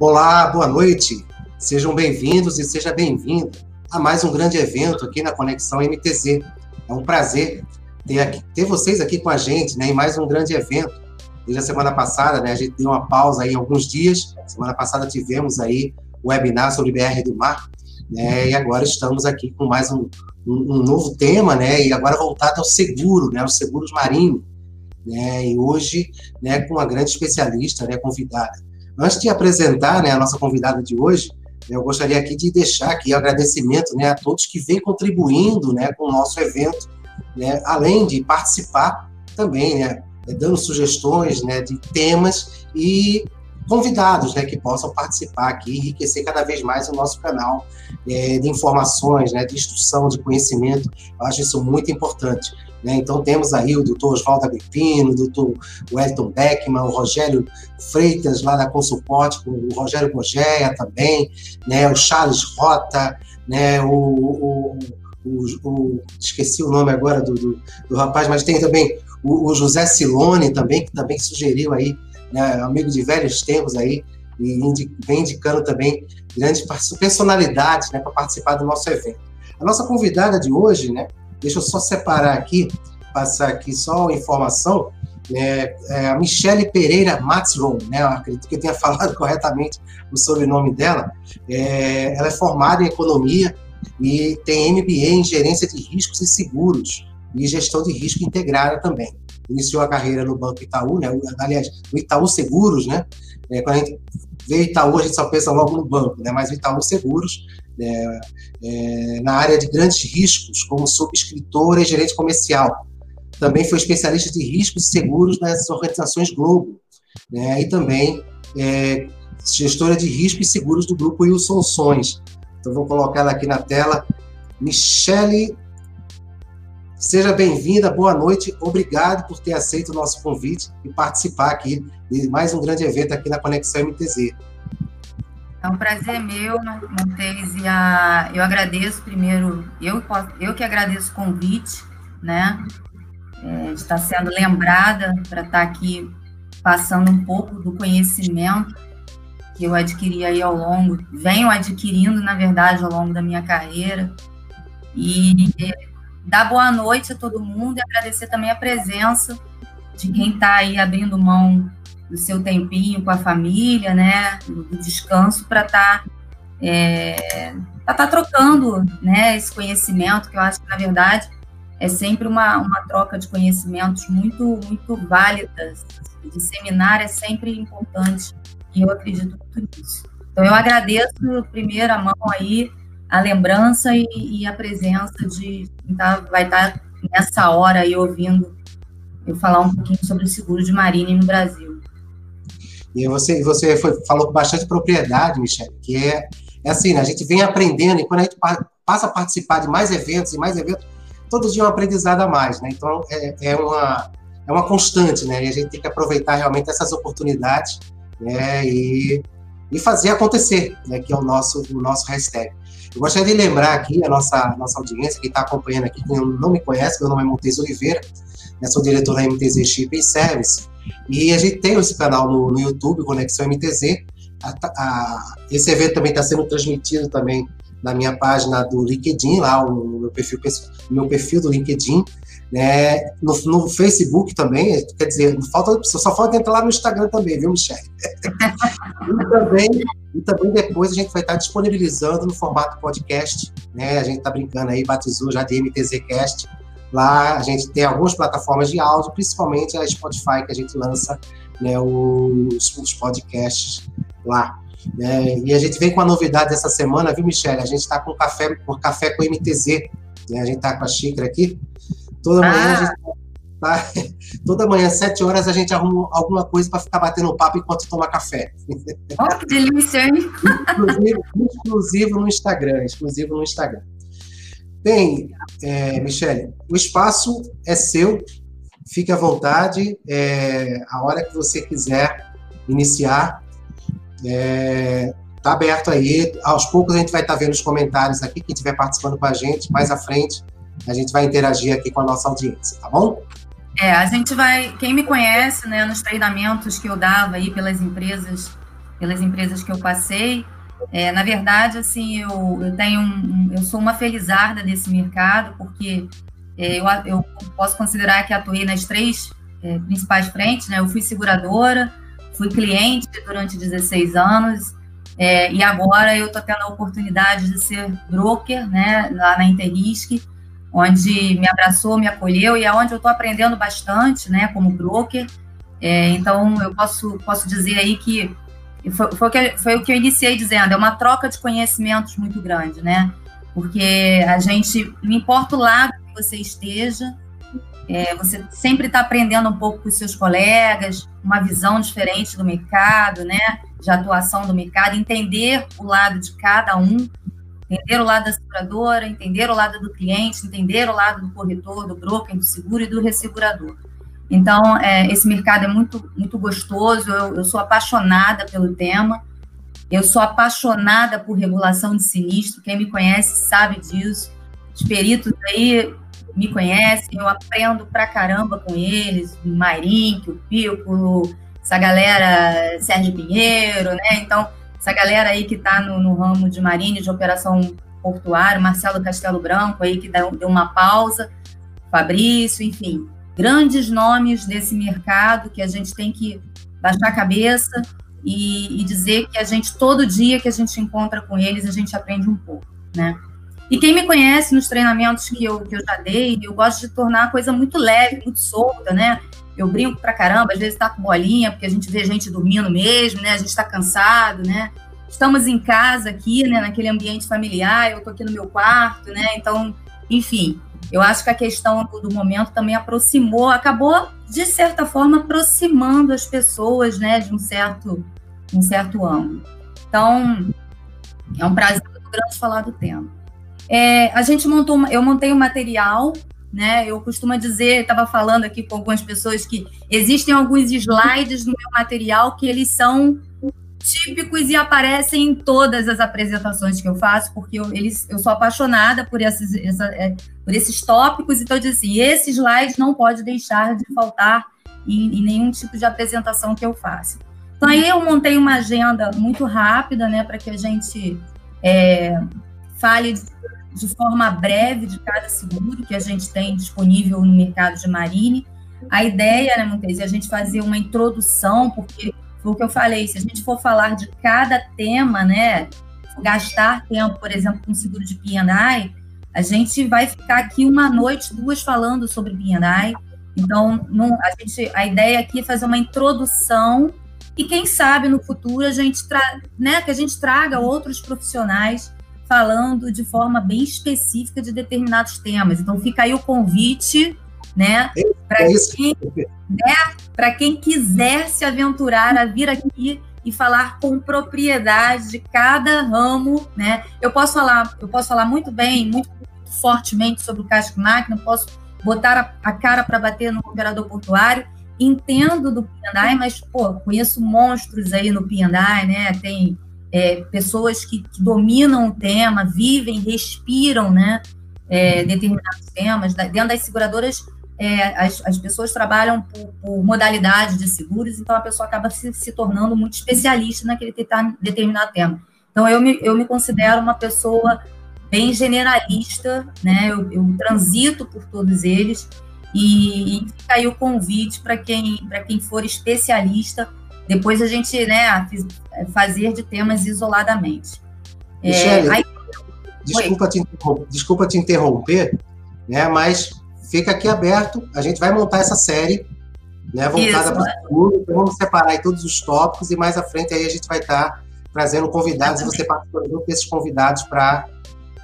Olá, boa noite. Sejam bem-vindos e seja bem-vinda a mais um grande evento aqui na Conexão MTZ. É um prazer ter, aqui, ter vocês aqui com a gente, né, em mais um grande evento. Desde a semana passada, né, a gente deu uma pausa aí alguns dias. Semana passada tivemos aí o webinar sobre BR do Mar, né, e agora estamos aqui com mais um, um, um novo tema, né, e agora voltado ao seguro, né, aos seguros marinhos, né, e hoje, né, com uma grande especialista, né, convidada. Antes de apresentar, né, a nossa convidada de hoje, eu gostaria aqui de deixar aqui agradecimento, né, a todos que vêm contribuindo, né, com o nosso evento, né, além de participar também, né, dando sugestões, né, de temas e convidados, né, que possam participar aqui e enriquecer cada vez mais o nosso canal é, de informações, né, de instrução, de conhecimento. Eu acho isso muito importante. Né? Então, temos aí o doutor Oswaldo Agripino, o doutor Wellington Beckman, o Rogério Freitas, lá da Consuporte, o Rogério Gogéia também, né? o Charles Rota, né? o, o, o, o esqueci o nome agora do, do, do rapaz, mas tem também o, José Silone também, que também sugeriu aí, né? amigo de velhos tempos aí, e vem indicando também grandes personalidades né, para participar do nosso evento. A nossa convidada de hoje, né, Deixa eu só separar aqui, passar aqui só informação. É, é a Michele Pereira Matzron, né? Eu acredito que eu tenha falado corretamente o sobrenome dela. É, ela é formada em economia e tem MBA em gerência de riscos e seguros e gestão de risco integrada também. Iniciou a carreira no Banco Itaú, né? Aliás, no Itaú Seguros, né? É, quando a gente vê Itaú, a gente só pensa logo no banco, né? Mas o Itaú Seguros é, é, na área de grandes riscos, como subscritora e gerente comercial. Também foi especialista de riscos e seguros nas organizações Globo, né, e também é, gestora de riscos e seguros do grupo Wilson Sons. Então, vou colocar ela aqui na tela. Michele, seja bem-vinda, boa noite, obrigado por ter aceito o nosso convite e participar aqui de mais um grande evento aqui na Conexão MTZ. É um prazer meu, Montes, e a, eu agradeço primeiro, eu, eu que agradeço o convite, né, é, de estar sendo lembrada para estar aqui passando um pouco do conhecimento que eu adquiri aí ao longo, venho adquirindo, na verdade, ao longo da minha carreira, e dar boa noite a todo mundo e agradecer também a presença de quem está aí abrindo mão do seu tempinho com a família, né, do descanso para estar tá, é, tá trocando, né, esse conhecimento que eu acho que na verdade é sempre uma, uma troca de conhecimentos muito muito válidas. Disseminar é sempre importante e eu acredito muito nisso. Então eu agradeço primeiro a mão aí a lembrança e, e a presença de quem tá, vai estar tá nessa hora aí ouvindo eu falar um pouquinho sobre o seguro de marine no Brasil. E você, você foi, falou com bastante propriedade, Michele, que é, é assim, né? a gente vem aprendendo, e quando a gente passa a participar de mais eventos e mais eventos, todo dia é um aprendizado a mais, né? Então, é, é, uma, é uma constante, né? E a gente tem que aproveitar realmente essas oportunidades né? e, e fazer acontecer, né? Que é o nosso, o nosso hashtag. Eu gostaria de lembrar aqui a nossa, nossa audiência, que está acompanhando aqui, quem não me conhece, meu nome é Montes Oliveira, né? sou diretor da MTZ Shipping Service, e a gente tem esse canal no, no YouTube, Conexão MTZ. A, a, esse evento também está sendo transmitido também na minha página do LinkedIn, lá o meu perfil, meu perfil do LinkedIn, né? No, no Facebook também, quer dizer, falta, só falta entrar lá no Instagram também, viu, Michelle? e, também, e também depois a gente vai estar disponibilizando no formato podcast, né? A gente está brincando aí, batizou já de MTZcast, Lá a gente tem algumas plataformas de áudio, principalmente a Spotify, que a gente lança né, os, os podcasts lá. É, e a gente vem com a novidade dessa semana, viu, Michelle? A gente está com café, com café com MTZ. Né? A gente está com a xícara aqui. Toda manhã ah. a gente tá, toda manhã, às 7 horas, a gente arruma alguma coisa para ficar batendo papo enquanto toma café. Oh, que delícia, hein? exclusivo, exclusivo no Instagram, exclusivo no Instagram. Bem, é, Michele, o espaço é seu, fique à vontade, é, a hora que você quiser iniciar, está é, tá aberto aí. Aos poucos a gente vai estar tá vendo os comentários aqui, quem estiver participando com a gente, mais à frente a gente vai interagir aqui com a nossa audiência, tá bom? É, a gente vai, quem me conhece, né, nos treinamentos que eu dava aí pelas empresas pelas empresas que eu passei. É, na verdade, assim, eu, eu tenho um, eu sou uma felizarda desse mercado, porque é, eu, eu posso considerar que atuei nas três é, principais frentes, né? Eu fui seguradora, fui cliente durante 16 anos, é, e agora eu estou tendo a oportunidade de ser broker, né, lá na Interrisc, onde me abraçou, me acolheu e é onde eu estou aprendendo bastante, né, como broker. É, então, eu posso, posso dizer aí que foi, foi, o que foi o que eu iniciei dizendo, é uma troca de conhecimentos muito grande, né? Porque a gente, não importa o lado que você esteja, é, você sempre está aprendendo um pouco com os seus colegas, uma visão diferente do mercado, né? De atuação do mercado, entender o lado de cada um, entender o lado da seguradora, entender o lado do cliente, entender o lado do corretor, do broker, do seguro e do ressegurador. Então, é, esse mercado é muito, muito gostoso, eu, eu sou apaixonada pelo tema, eu sou apaixonada por regulação de sinistro, quem me conhece sabe disso. Os peritos aí me conhecem, eu aprendo pra caramba com eles, o Mairink, o Pico, essa galera, Sérgio Pinheiro, né? Então, essa galera aí que está no, no, ramo de marinha, de operação portuária, Marcelo Castelo Branco aí que deu, deu uma pausa, Fabrício, enfim, grandes nomes desse mercado que a gente tem que baixar a cabeça e, e dizer que a gente, todo dia que a gente encontra com eles, a gente aprende um pouco, né? E quem me conhece nos treinamentos que eu, que eu já dei, eu gosto de tornar a coisa muito leve, muito solta, né? Eu brinco pra caramba, às vezes tá com bolinha, porque a gente vê gente dormindo mesmo, né? A gente tá cansado, né? Estamos em casa aqui, né? Naquele ambiente familiar, eu tô aqui no meu quarto, né? Então, enfim, eu acho que a questão do, momento também aproximou, acabou, de certa forma, aproximando as pessoas, né? De um certo, um certo ângulo. Então, é um prazer muito grande falar do tema. É, a gente montou, eu montei um material, né? Eu costumo dizer, estava falando aqui com algumas pessoas que existem alguns slides no meu material que eles são típicos e aparecem em todas as apresentações que eu faço, porque eu, eles, eu sou apaixonada por esses, essa, é, por esses tópicos, então eu disse assim, esse slide não pode deixar de faltar em, em nenhum tipo de apresentação que eu faça. Então aí eu montei uma agenda muito rápida, né, para que a gente é, fale de forma breve de cada seguro que a gente tem disponível no mercado de marine. A ideia, né, Montese, é a gente fazer uma introdução, porque foi o que eu falei, se a gente for falar de cada tema, né, gastar tempo, por exemplo, com seguro de P&I, a gente vai ficar aqui uma noite, duas falando sobre P&I. Então, não, a, gente, a ideia aqui é fazer uma introdução e quem sabe no futuro a gente tra né, que a gente traga outros profissionais falando de forma bem específica de determinados temas. Então fica aí o convite, né, para é quem, né, quem quiser se aventurar a vir aqui e falar com propriedade de cada ramo, né? Eu posso falar, eu posso falar muito bem, muito fortemente sobre o casco máquina, posso botar a, a cara para bater no operador portuário, entendo do P&I, mas pô, conheço monstros aí no P&I, né? Tem é, pessoas que, que, dominam o tema, vivem, respiram, né, é, determinados temas. Dentro das seguradoras, é, as, as, pessoas trabalham por, por modalidade de seguros, então a pessoa acaba se, se tornando muito especialista naquele determinado tema. Então, eu me, eu me considero uma pessoa bem generalista, né, eu, eu transito por todos eles, e, e fica aí o convite para quem, quem for especialista depois a gente, né, fazer de temas isoladamente. Michele, é, aí... desculpa, te desculpa te interromper, né, mas fica aqui aberto, a gente vai montar essa série, né, voltada para o futuro, então vamos separar todos os tópicos e mais à frente aí a gente vai estar tá trazendo convidados e você participa desses convidados para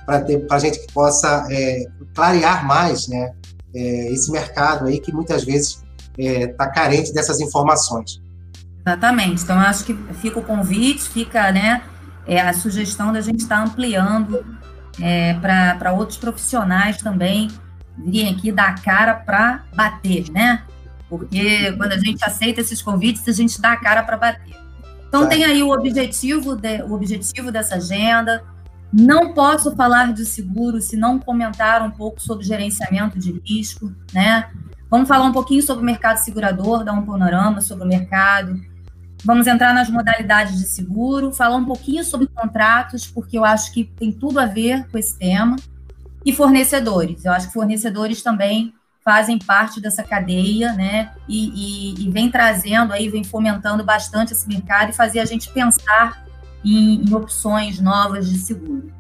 para a gente que possa é, clarear mais, né, é, esse mercado aí que muitas vezes está é, carente dessas informações. Exatamente. Então, eu acho que fica o convite, fica né, é, a sugestão da gente estar tá ampliando é, para outros profissionais também virem aqui dar a cara para bater, né? Porque quando a gente aceita esses convites, a gente dá a cara para bater. Então, tá. tem aí o objetivo, de, o objetivo dessa agenda. Não posso falar de seguro se não comentar um pouco sobre gerenciamento de risco, né? Vamos falar um pouquinho sobre o mercado segurador, dar um panorama sobre o mercado, Vamos entrar nas modalidades de seguro, falar um pouquinho sobre contratos, porque eu acho que tem tudo a ver com esse tema. E fornecedores. Eu acho que fornecedores também fazem parte dessa cadeia, né? E, e, e vem trazendo aí, vem fomentando bastante esse mercado e fazer a gente pensar em, em opções novas de seguro.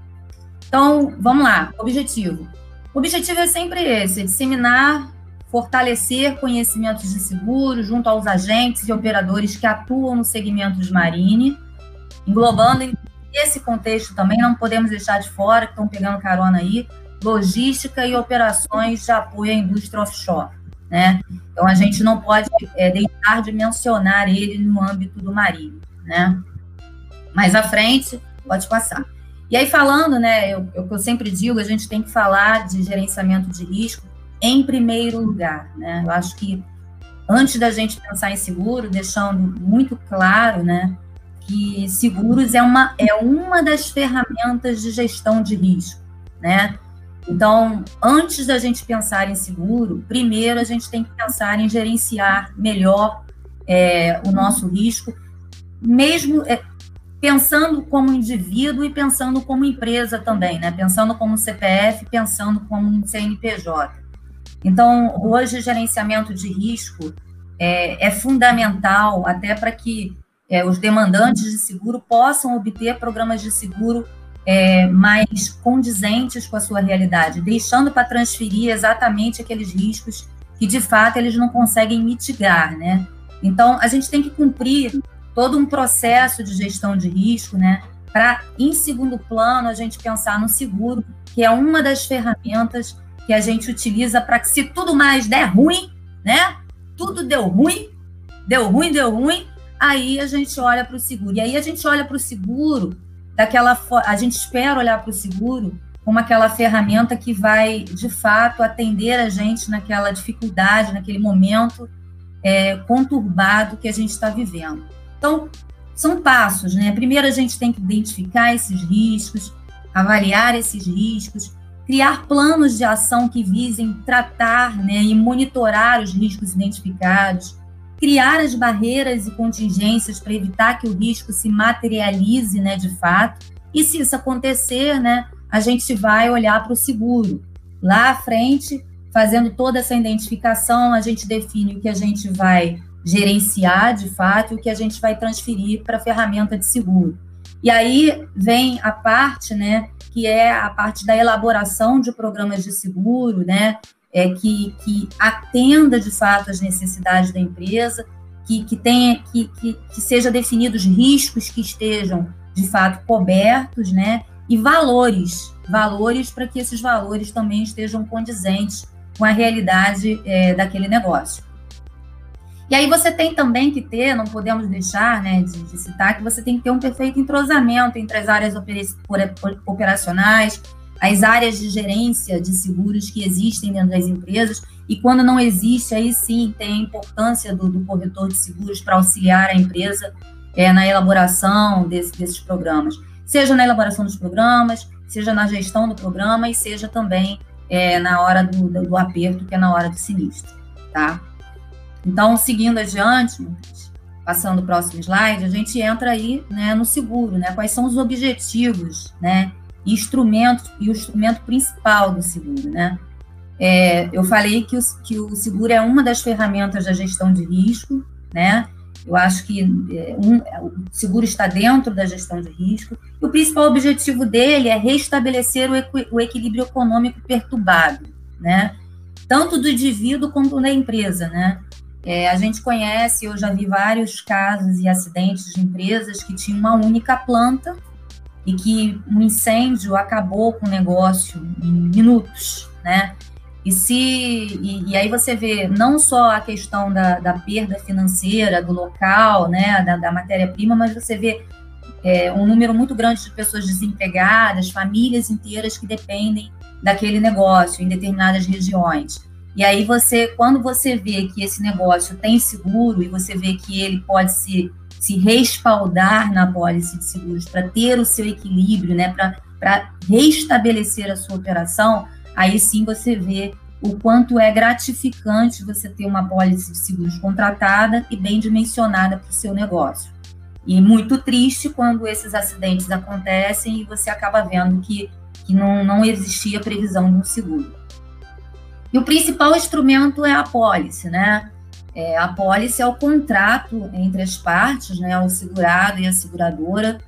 Então, vamos lá. Objetivo. O objetivo é sempre esse: é disseminar fortalecer conhecimentos de seguro junto aos agentes e operadores que atuam no segmento de marine, englobando esse contexto também, não podemos deixar de fora, que estão pegando carona aí, logística e operações de apoio à indústria offshore. Né? Então, a gente não pode é, deixar de mencionar ele no âmbito do marinho. Né? Mais à frente, pode passar. E aí, falando, né, eu, eu, eu sempre digo, a gente tem que falar de gerenciamento de risco, em primeiro lugar. Né? Eu acho que antes da gente pensar em seguro, deixando muito claro né, que seguros é uma, é uma das ferramentas de gestão de risco. Né? Então, antes da gente pensar em seguro, primeiro a gente tem que pensar em gerenciar melhor é, o nosso risco, mesmo é, pensando como indivíduo e pensando como empresa também, né? Pensando como CPF, pensando como CNPJ. Então, hoje, o gerenciamento de risco é, é fundamental até para que é, os demandantes de seguro possam obter programas de seguro é, mais condizentes com a sua realidade, deixando para transferir exatamente aqueles riscos que, de fato, eles não conseguem mitigar, né? Então, a gente tem que cumprir todo um processo de gestão de risco, né? Para, em segundo plano, a gente pensar no seguro, que é uma das ferramentas que a gente utiliza para que se tudo mais der ruim, né? Tudo deu ruim, deu ruim, deu ruim, aí a gente olha para o seguro. E aí a gente olha para o seguro daquela a gente espera olhar para o seguro como aquela ferramenta que vai de fato atender a gente naquela dificuldade, naquele momento é, conturbado que a gente está vivendo. Então, são passos, né? Primeiro a gente tem que identificar esses riscos, avaliar esses riscos, criar planos de ação que visem tratar né, e monitorar os riscos identificados, criar as barreiras e contingências para evitar que o risco se materialize né, de fato. E se isso acontecer, né, a gente vai olhar para o seguro. Lá à frente, fazendo toda essa identificação, a gente define o que a gente vai gerenciar de fato e o que a gente vai transferir para a ferramenta de seguro. E aí vem a parte, né, que é a parte da elaboração de programas de seguro, né, é, que, que atenda de fato as necessidades da empresa, que, que tenha que, que, que seja definidos riscos que estejam de fato cobertos, né, e valores, valores para que esses valores também estejam condizentes com a realidade é, daquele negócio. E aí você tem também que ter, não podemos deixar né, de, de citar, que você tem que ter um perfeito entrosamento entre as áreas operacionais, as áreas de gerência de seguros que existem dentro das empresas, e quando não existe, aí sim tem a importância do, do corretor de seguros para auxiliar a empresa é, na elaboração desse, desses programas, seja na elaboração dos programas, seja na gestão do programa e seja também é, na hora do, do, do aperto, que é na hora do sinistro, tá? Então, seguindo adiante, passando o próximo slide, a gente entra aí né, no seguro, né? Quais são os objetivos, né? Instrumentos e o instrumento principal do seguro, né? É, eu falei que o, que o seguro é uma das ferramentas da gestão de risco, né? Eu acho que é, um, o seguro está dentro da gestão de risco. E o principal objetivo dele é restabelecer o, equi, o equilíbrio econômico perturbado, né? Tanto do indivíduo quanto da empresa, né? É, a gente conhece, eu já vi vários casos e acidentes de empresas que tinham uma única planta e que um incêndio acabou com o negócio em minutos, né? E se e, e aí você vê não só a questão da, da perda financeira do local, né, da, da matéria-prima, mas você vê é, um número muito grande de pessoas desempregadas, famílias inteiras que dependem daquele negócio em determinadas regiões. E aí você, quando você vê que esse negócio tem seguro e você vê que ele pode se, se respaldar na pólice de seguros para ter o seu equilíbrio, né, para restabelecer a sua operação, aí sim você vê o quanto é gratificante você ter uma pólice de seguros contratada e bem dimensionada para o seu negócio. E muito triste quando esses acidentes acontecem e você acaba vendo que, que não, não existia previsão de um seguro. E o principal instrumento é a pólice, né? É, a pólice é o contrato entre as partes, né, o segurado e a seguradora,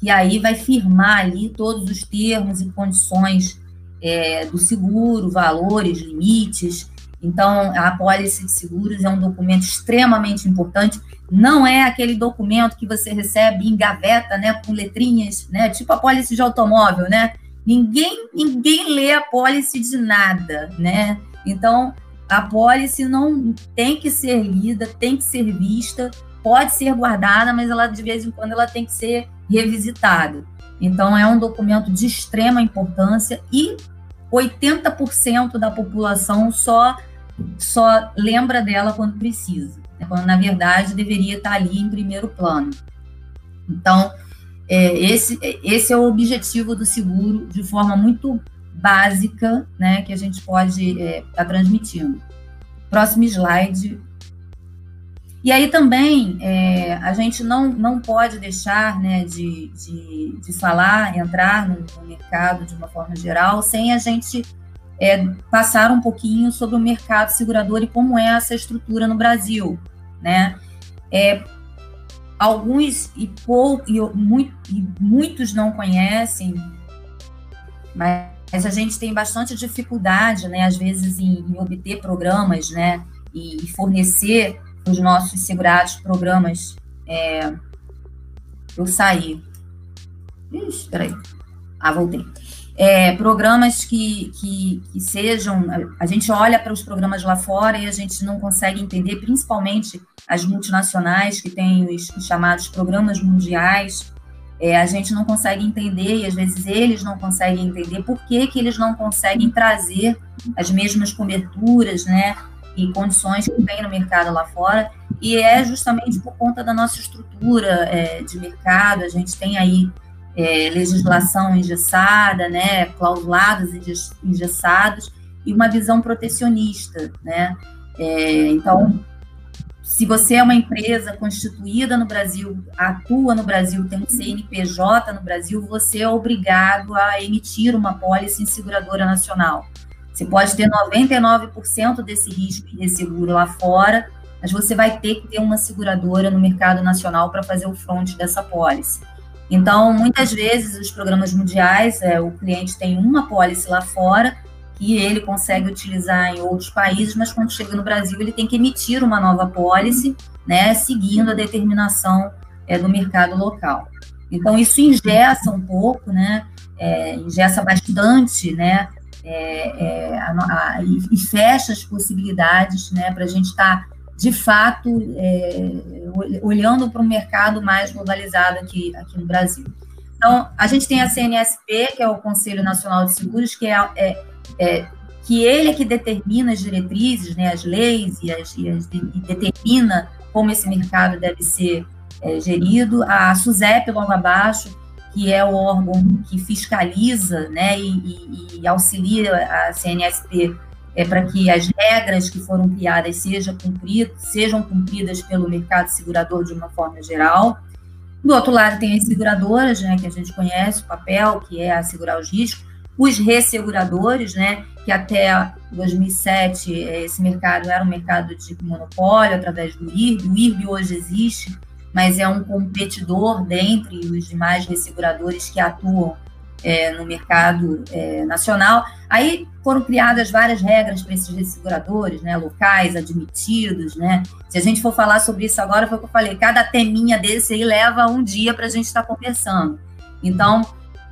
que aí vai firmar ali todos os termos e condições é, do seguro, valores, limites. Então, a pólice de seguros é um documento extremamente importante. Não é aquele documento que você recebe em gaveta, né, com letrinhas, né, tipo a pólice de automóvel, né? Ninguém, ninguém lê a pólice de nada, né? Então, a pólice não tem que ser lida, tem que ser vista, pode ser guardada, mas ela de vez em quando ela tem que ser revisitada. Então, é um documento de extrema importância e 80% da população só, só lembra dela quando precisa, né? quando na verdade deveria estar ali em primeiro plano. Então, é, esse, esse é o objetivo do seguro de forma muito básica né, que a gente pode estar é, tá transmitindo. Próximo slide. E aí também é, a gente não, não pode deixar né, de, de, de falar, entrar no, no, mercado de uma forma geral, sem a gente é, passar um pouquinho sobre o mercado segurador e como é essa estrutura no Brasil. Né? É, alguns e, pou, e, muito, e muitos não conhecem, mas a gente tem bastante dificuldade, né, às vezes, em, em obter programas né, e fornecer os nossos segurados programas. É... Eu saí. Ixi, peraí. Ah, voltei. É, programas que, que, que, sejam. A gente olha para os programas lá fora e a gente não consegue entender, principalmente as multinacionais, que têm os, os chamados programas mundiais. É, a gente não consegue entender, e às vezes eles não conseguem entender por que, que eles não conseguem trazer as mesmas coberturas, né? e condições que tem no mercado lá fora, e é justamente por conta da nossa estrutura é, de mercado, a gente tem aí é, legislação engessada, né, clausulados engessados, e uma visão protecionista, né, é, então, se você é uma empresa constituída no Brasil, atua no Brasil, tem um CNPJ no Brasil, você é obrigado a emitir uma pólice em seguradora nacional. Você pode ter 99% desse risco de seguro lá fora, mas você vai ter que ter uma seguradora no mercado nacional para fazer o front dessa pólice. Então, muitas vezes, os programas mundiais, é, o cliente tem uma pólice lá fora que ele consegue utilizar em outros países, mas quando chega no Brasil, ele tem que emitir uma nova pólice, né, seguindo a determinação é, do mercado local. Então, isso ingessa um pouco, né, é, ingessa bastante, né, é, é, a, a, e, fecha as possibilidades né, para a gente estar, tá, de fato, é, olhando para um mercado mais globalizado aqui, aqui no Brasil. Então, a gente tem a CNSP, que é o Conselho Nacional de Seguros, que é, é, que ele é que determina as diretrizes, né, as leis e, as, e, as, e determina como esse mercado deve ser é, gerido. A SUSEP, logo abaixo, que é o órgão que fiscaliza né, e, e, e auxilia a CNSP é, para que as regras que foram criadas sejam cumpridas, sejam cumpridas pelo mercado segurador de uma forma geral. Do outro lado, tem as seguradoras, né, que a gente conhece, o papel, que é assegurar os riscos, os resseguradores, né, que até 2007 esse mercado era um mercado de monopólio através do IRB, o IRB hoje existe, mas é um competidor dentre os demais resseguradores que atuam é, no mercado é, nacional. Aí foram criadas várias regras para esses resseguradores, né, locais, admitidos, né? Se a gente for falar sobre isso agora, foi o que eu falei, cada teminha desse aí leva um dia para a gente estar tá conversando. Então,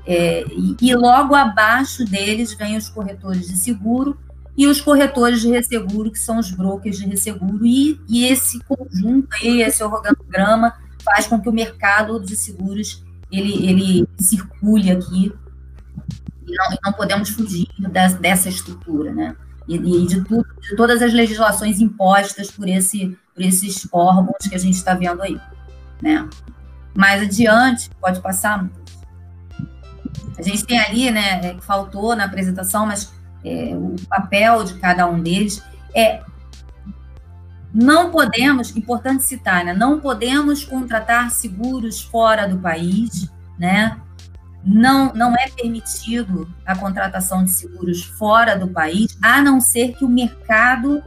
é, e, e logo abaixo deles vem os corretores de seguro, e os corretores de resseguro, que são os brokers de resseguro, e, e esse conjunto aí, esse organograma, faz com que o mercado de seguros ele, ele circule aqui e não, não podemos fugir dessa, dessa estrutura, né? E, e de, tudo, de todas as legislações impostas por, esse, por esses órgãos que a gente está vendo aí, né? Mais adiante, pode passar, a gente tem ali, né, é, que faltou na apresentação, mas é, o papel de cada um deles, é não podemos, importante citar, né, não podemos contratar seguros fora do país, né? Não, não é permitido a contratação de seguros fora do país, a não ser que o mercado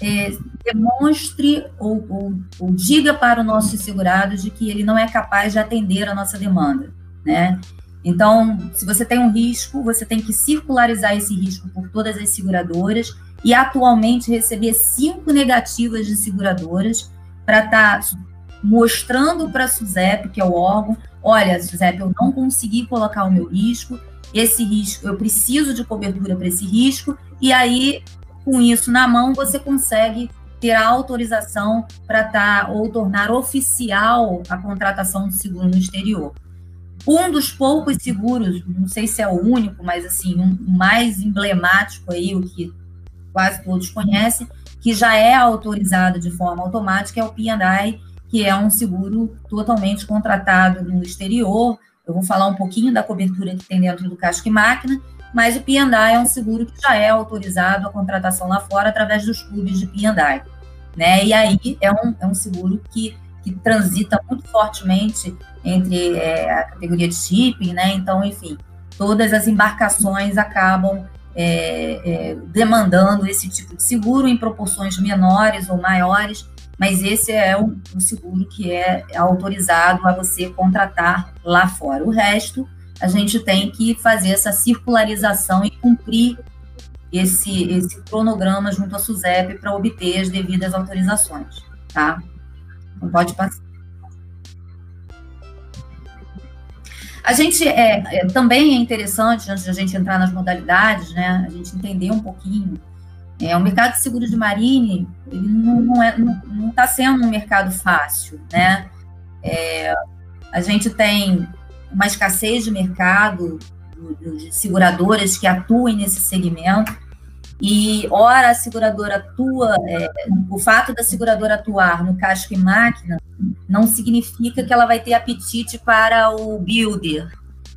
é, demonstre ou, ou, ou, diga para o nosso segurado de que ele não é capaz de atender a nossa demanda, né? Então, se você tem um risco, você tem que circularizar esse risco por todas as seguradoras e atualmente receber cinco negativas de seguradoras para estar tá mostrando para a SUSEP, que é o órgão, olha, SUSEP, eu não consegui colocar o meu risco, esse risco, eu preciso de cobertura para esse risco, e aí com isso na mão, você consegue ter a autorização para estar tá, ou tornar oficial a contratação de seguro no exterior. Um dos poucos seguros, não sei se é o único, mas assim, um mais emblemático aí, o que quase todos conhecem, que já é autorizado de forma automática, é o P&I, que é um seguro totalmente contratado no exterior. Eu vou falar um pouquinho da cobertura que tem dentro do casco e máquina, mas o P&I é um seguro que já é autorizado a contratação lá fora através dos clubes de P&I. Né? E aí é um, é um seguro que, que transita muito fortemente entre é, a categoria de shipping, né? Então, enfim, todas as embarcações acabam é, é, demandando esse tipo de seguro em proporções menores ou maiores, mas esse é um, um seguro que é autorizado a você contratar lá fora. O resto a gente tem que fazer essa circularização e cumprir esse, esse cronograma junto à SUSEP para obter as devidas autorizações, tá? Então, pode passar. A gente é, é, também é interessante, antes de a gente entrar nas modalidades, né, a gente entender um pouquinho. É, o mercado de seguros de marine ele não, não, é, não está sendo um mercado fácil, né? É, a gente tem uma escassez de mercado de seguradoras que atuem nesse segmento. E, ora, a seguradora atua, é, o fato da seguradora atuar no casco e máquina não significa que ela vai ter apetite para o builder,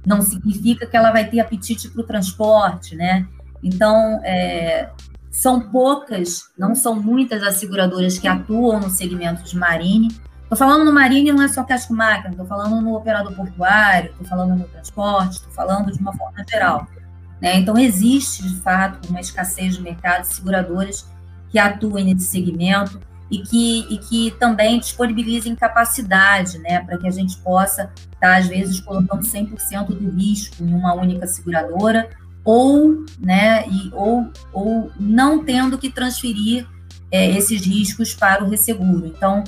não significa que ela vai ter apetite para o transporte, né? Então, é, são poucas, não são muitas as seguradoras que atuam no segmento de marine, Estou falando no marine não é só casco máquina, estou falando no operador portuário, estou falando no transporte, estou falando de uma forma geral. Né? Então, existe, de fato, uma escassez de mercado de seguradoras que atuem nesse segmento e que, e que também disponibilizem capacidade né, para que a gente possa estar, tá, às vezes, colocando 100% do risco em uma única seguradora ou, né, e, ou, ou não tendo que transferir é, esses riscos para o resseguro. Então,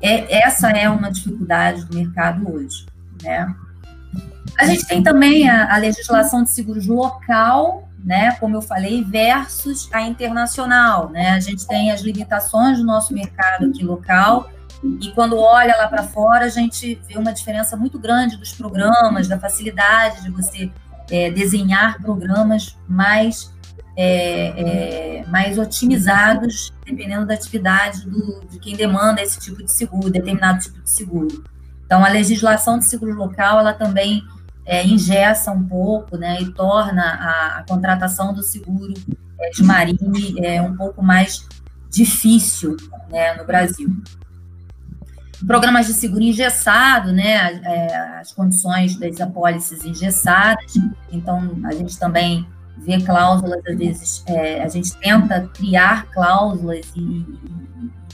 é, essa é uma dificuldade do mercado hoje, né? A gente tem também a, a, legislação de seguros local, né, como eu falei, versus a internacional, né? A gente tem as limitações do nosso mercado aqui local e quando olha lá para fora, a gente vê uma diferença muito grande dos programas, da facilidade de você é, desenhar programas mais é, é, mais otimizados, dependendo da atividade do, de quem demanda esse tipo de seguro, determinado tipo de seguro. Então, a legislação de seguro local, ela também é, ingessa um pouco, né, e torna a, a contratação do seguro é, de marine é, um pouco mais difícil, né, no Brasil. Programas de seguro engessado, né, é, as condições das apólices engessadas, então a gente também ver cláusulas, às vezes é, a gente tenta criar cláusulas e,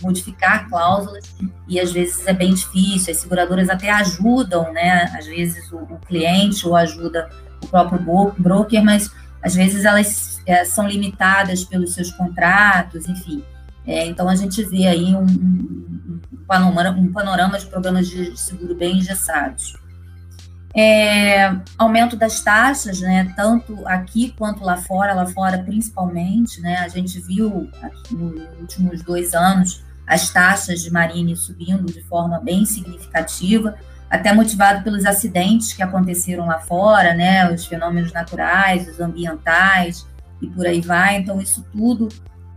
modificar cláusulas e às vezes é bem difícil. As seguradoras até ajudam, né? Às vezes o, o cliente ou ajuda o próprio broker, mas às vezes elas é, são limitadas pelos seus contratos, enfim. É, então a gente vê aí um, um, panorama, um panorama de programas de seguro bem engessados. É, aumento das taxas, né, tanto aqui quanto lá fora, lá fora principalmente, né, a gente viu nos últimos dois anos as taxas de marine subindo de forma bem significativa, até motivado pelos acidentes que aconteceram lá fora, né, os fenômenos naturais, os ambientais e por aí vai, então isso tudo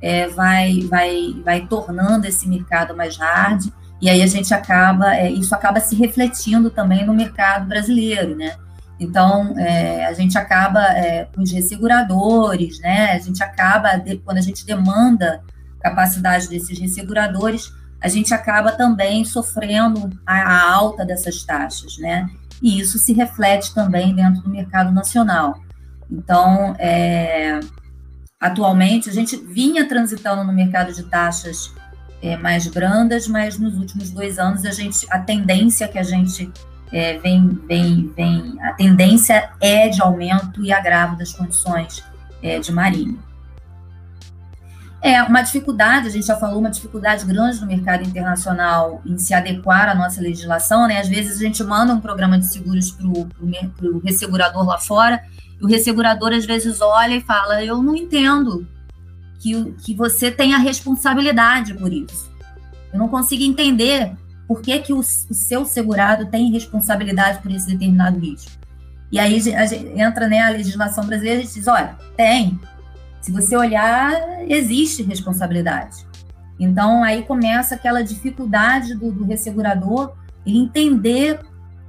é, vai, vai, vai tornando esse mercado mais hard, e aí a gente acaba, é, isso acaba se refletindo também no mercado brasileiro, né? Então, é, a gente acaba, é, com os resseguradores, né? A gente acaba, de, quando a gente demanda capacidade desses resseguradores, a gente acaba também sofrendo a, alta dessas taxas, né? E isso se reflete também dentro do mercado nacional. Então, é, atualmente, a gente vinha transitando no mercado de taxas é, mais brandas, mas nos últimos dois anos a gente, a tendência que a gente é, vem, vem, vem, a tendência é de aumento e agravo das condições é, de marinho. É uma dificuldade, a gente já falou, uma dificuldade grande no mercado internacional em se adequar à nossa legislação, né? Às vezes a gente manda um programa de seguros para o ressegurador lá fora, e o ressegurador às vezes olha e fala: Eu não entendo que, que você tem a responsabilidade por isso. Eu não consigo entender por que, que o, o seu segurado tem responsabilidade por esse determinado risco. E aí a gente entra né, a legislação brasileira e diz: olha, tem. Se você olhar, existe responsabilidade. Então aí começa aquela dificuldade do, do ressegurador ele entender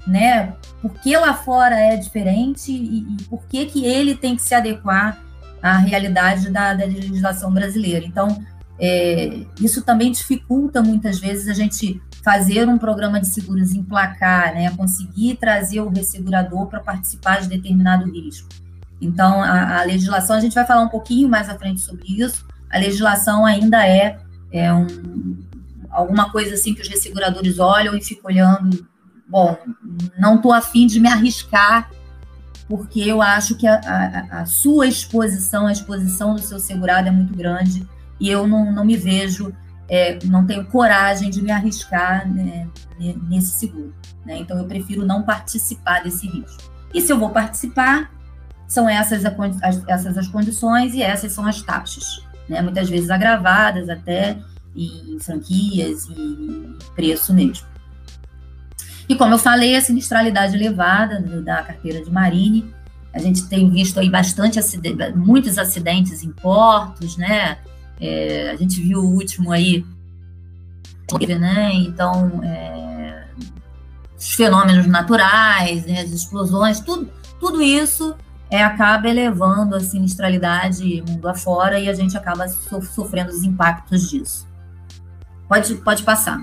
né, por que lá fora é diferente e, e por que, que ele tem que se adequar à realidade da, da legislação brasileira. Então, é, isso também dificulta muitas vezes a gente fazer um programa de seguros em placar, né, conseguir trazer o ressegurador para participar de determinado risco. Então, a, a, legislação, a gente vai falar um pouquinho mais à frente sobre isso, a legislação ainda é, é um, alguma coisa assim que os resseguradores olham e ficam olhando, bom, não estou afim de me arriscar, porque eu acho que a, a, a sua exposição, a exposição do seu segurado é muito grande, e eu não, não me vejo é, não tenho coragem de me arriscar né, nesse seguro. Né? Então, eu prefiro não participar desse risco. E se eu vou participar, são essas as, essas as condições e essas são as taxas, né? muitas vezes agravadas até em franquias e preço mesmo. E como eu falei, a sinistralidade elevada da carteira de Marine, a gente tem visto aí bastante acidente, muitos acidentes em portos, né? É, a gente viu o último aí, né? Então, é, os fenômenos naturais, né? as explosões, tudo, tudo isso é, acaba elevando a sinistralidade mundo afora e a gente acaba so, sofrendo os impactos disso. Pode, pode passar.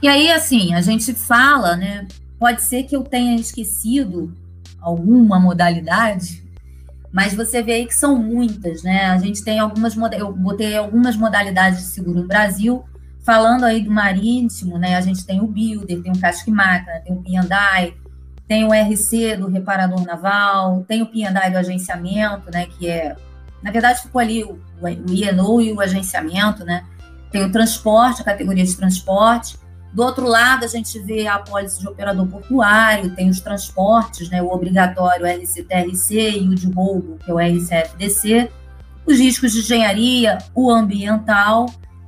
E aí, assim, a gente fala, né? Pode ser que eu tenha esquecido alguma modalidade, mas você vê aí que são muitas, né? A gente tem algumas, eu botei algumas modalidades de seguro no Brasil, falando aí do marítimo, né? A gente tem o Builder, tem o Casque Máquina, tem o Piandai, tem o RC do reparador naval, tem o Piandai do agenciamento, né? Que é, na verdade, ficou ali o, o INO e o agenciamento, né? Tem o transporte, a categoria de transporte, do outro lado, a gente vê a apólice de operador portuário, tem os transportes, né, o obrigatório RCTRC e o de roubo, que é o RCFDC, os riscos de engenharia, o ambiental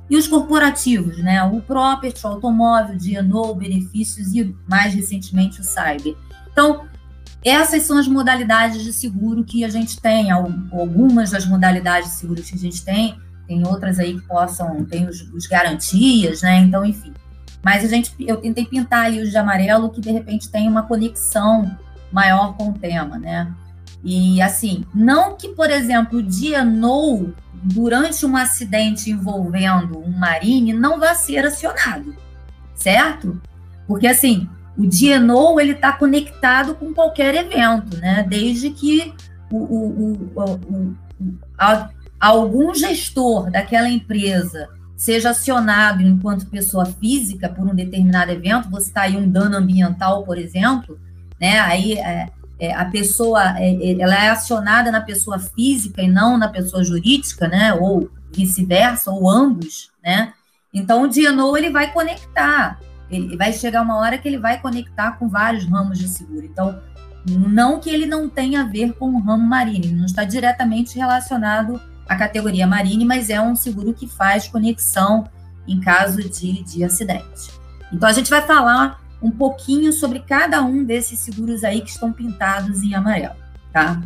e os corporativos, né, o property, o automóvel, DNO, benefícios e, mais recentemente, o cyber. Então, essas são as modalidades de seguro que a gente tem, algumas das modalidades de seguro que a gente tem, tem outras aí que possam, tem os, os garantias, né, então, enfim. Mas a gente, eu tentei pintar ali os de amarelo que de repente tem uma conexão maior com o tema, né? E assim, não que, por exemplo, o DNO, durante um acidente envolvendo um marine, não vá ser acionado, certo? Porque assim, o DNO ele está conectado com qualquer evento, né? Desde que o, o, o a, algum gestor daquela empresa seja acionado enquanto pessoa física por um determinado evento, você está aí um dano ambiental, por exemplo, né? Aí é, é, a pessoa é, é, ela é acionada na pessoa física e não na pessoa jurídica, né? Ou vice-versa, ou ambos, né? Então o DNO ele vai conectar, ele vai chegar uma hora que ele vai conectar com vários ramos de seguro. Então não que ele não tenha a ver com o ramo marinho, ele não está diretamente relacionado a categoria Marine, mas é um seguro que faz conexão em caso de, de acidente. Então, a gente vai falar um pouquinho sobre cada um desses seguros aí que estão pintados em amarelo, tá?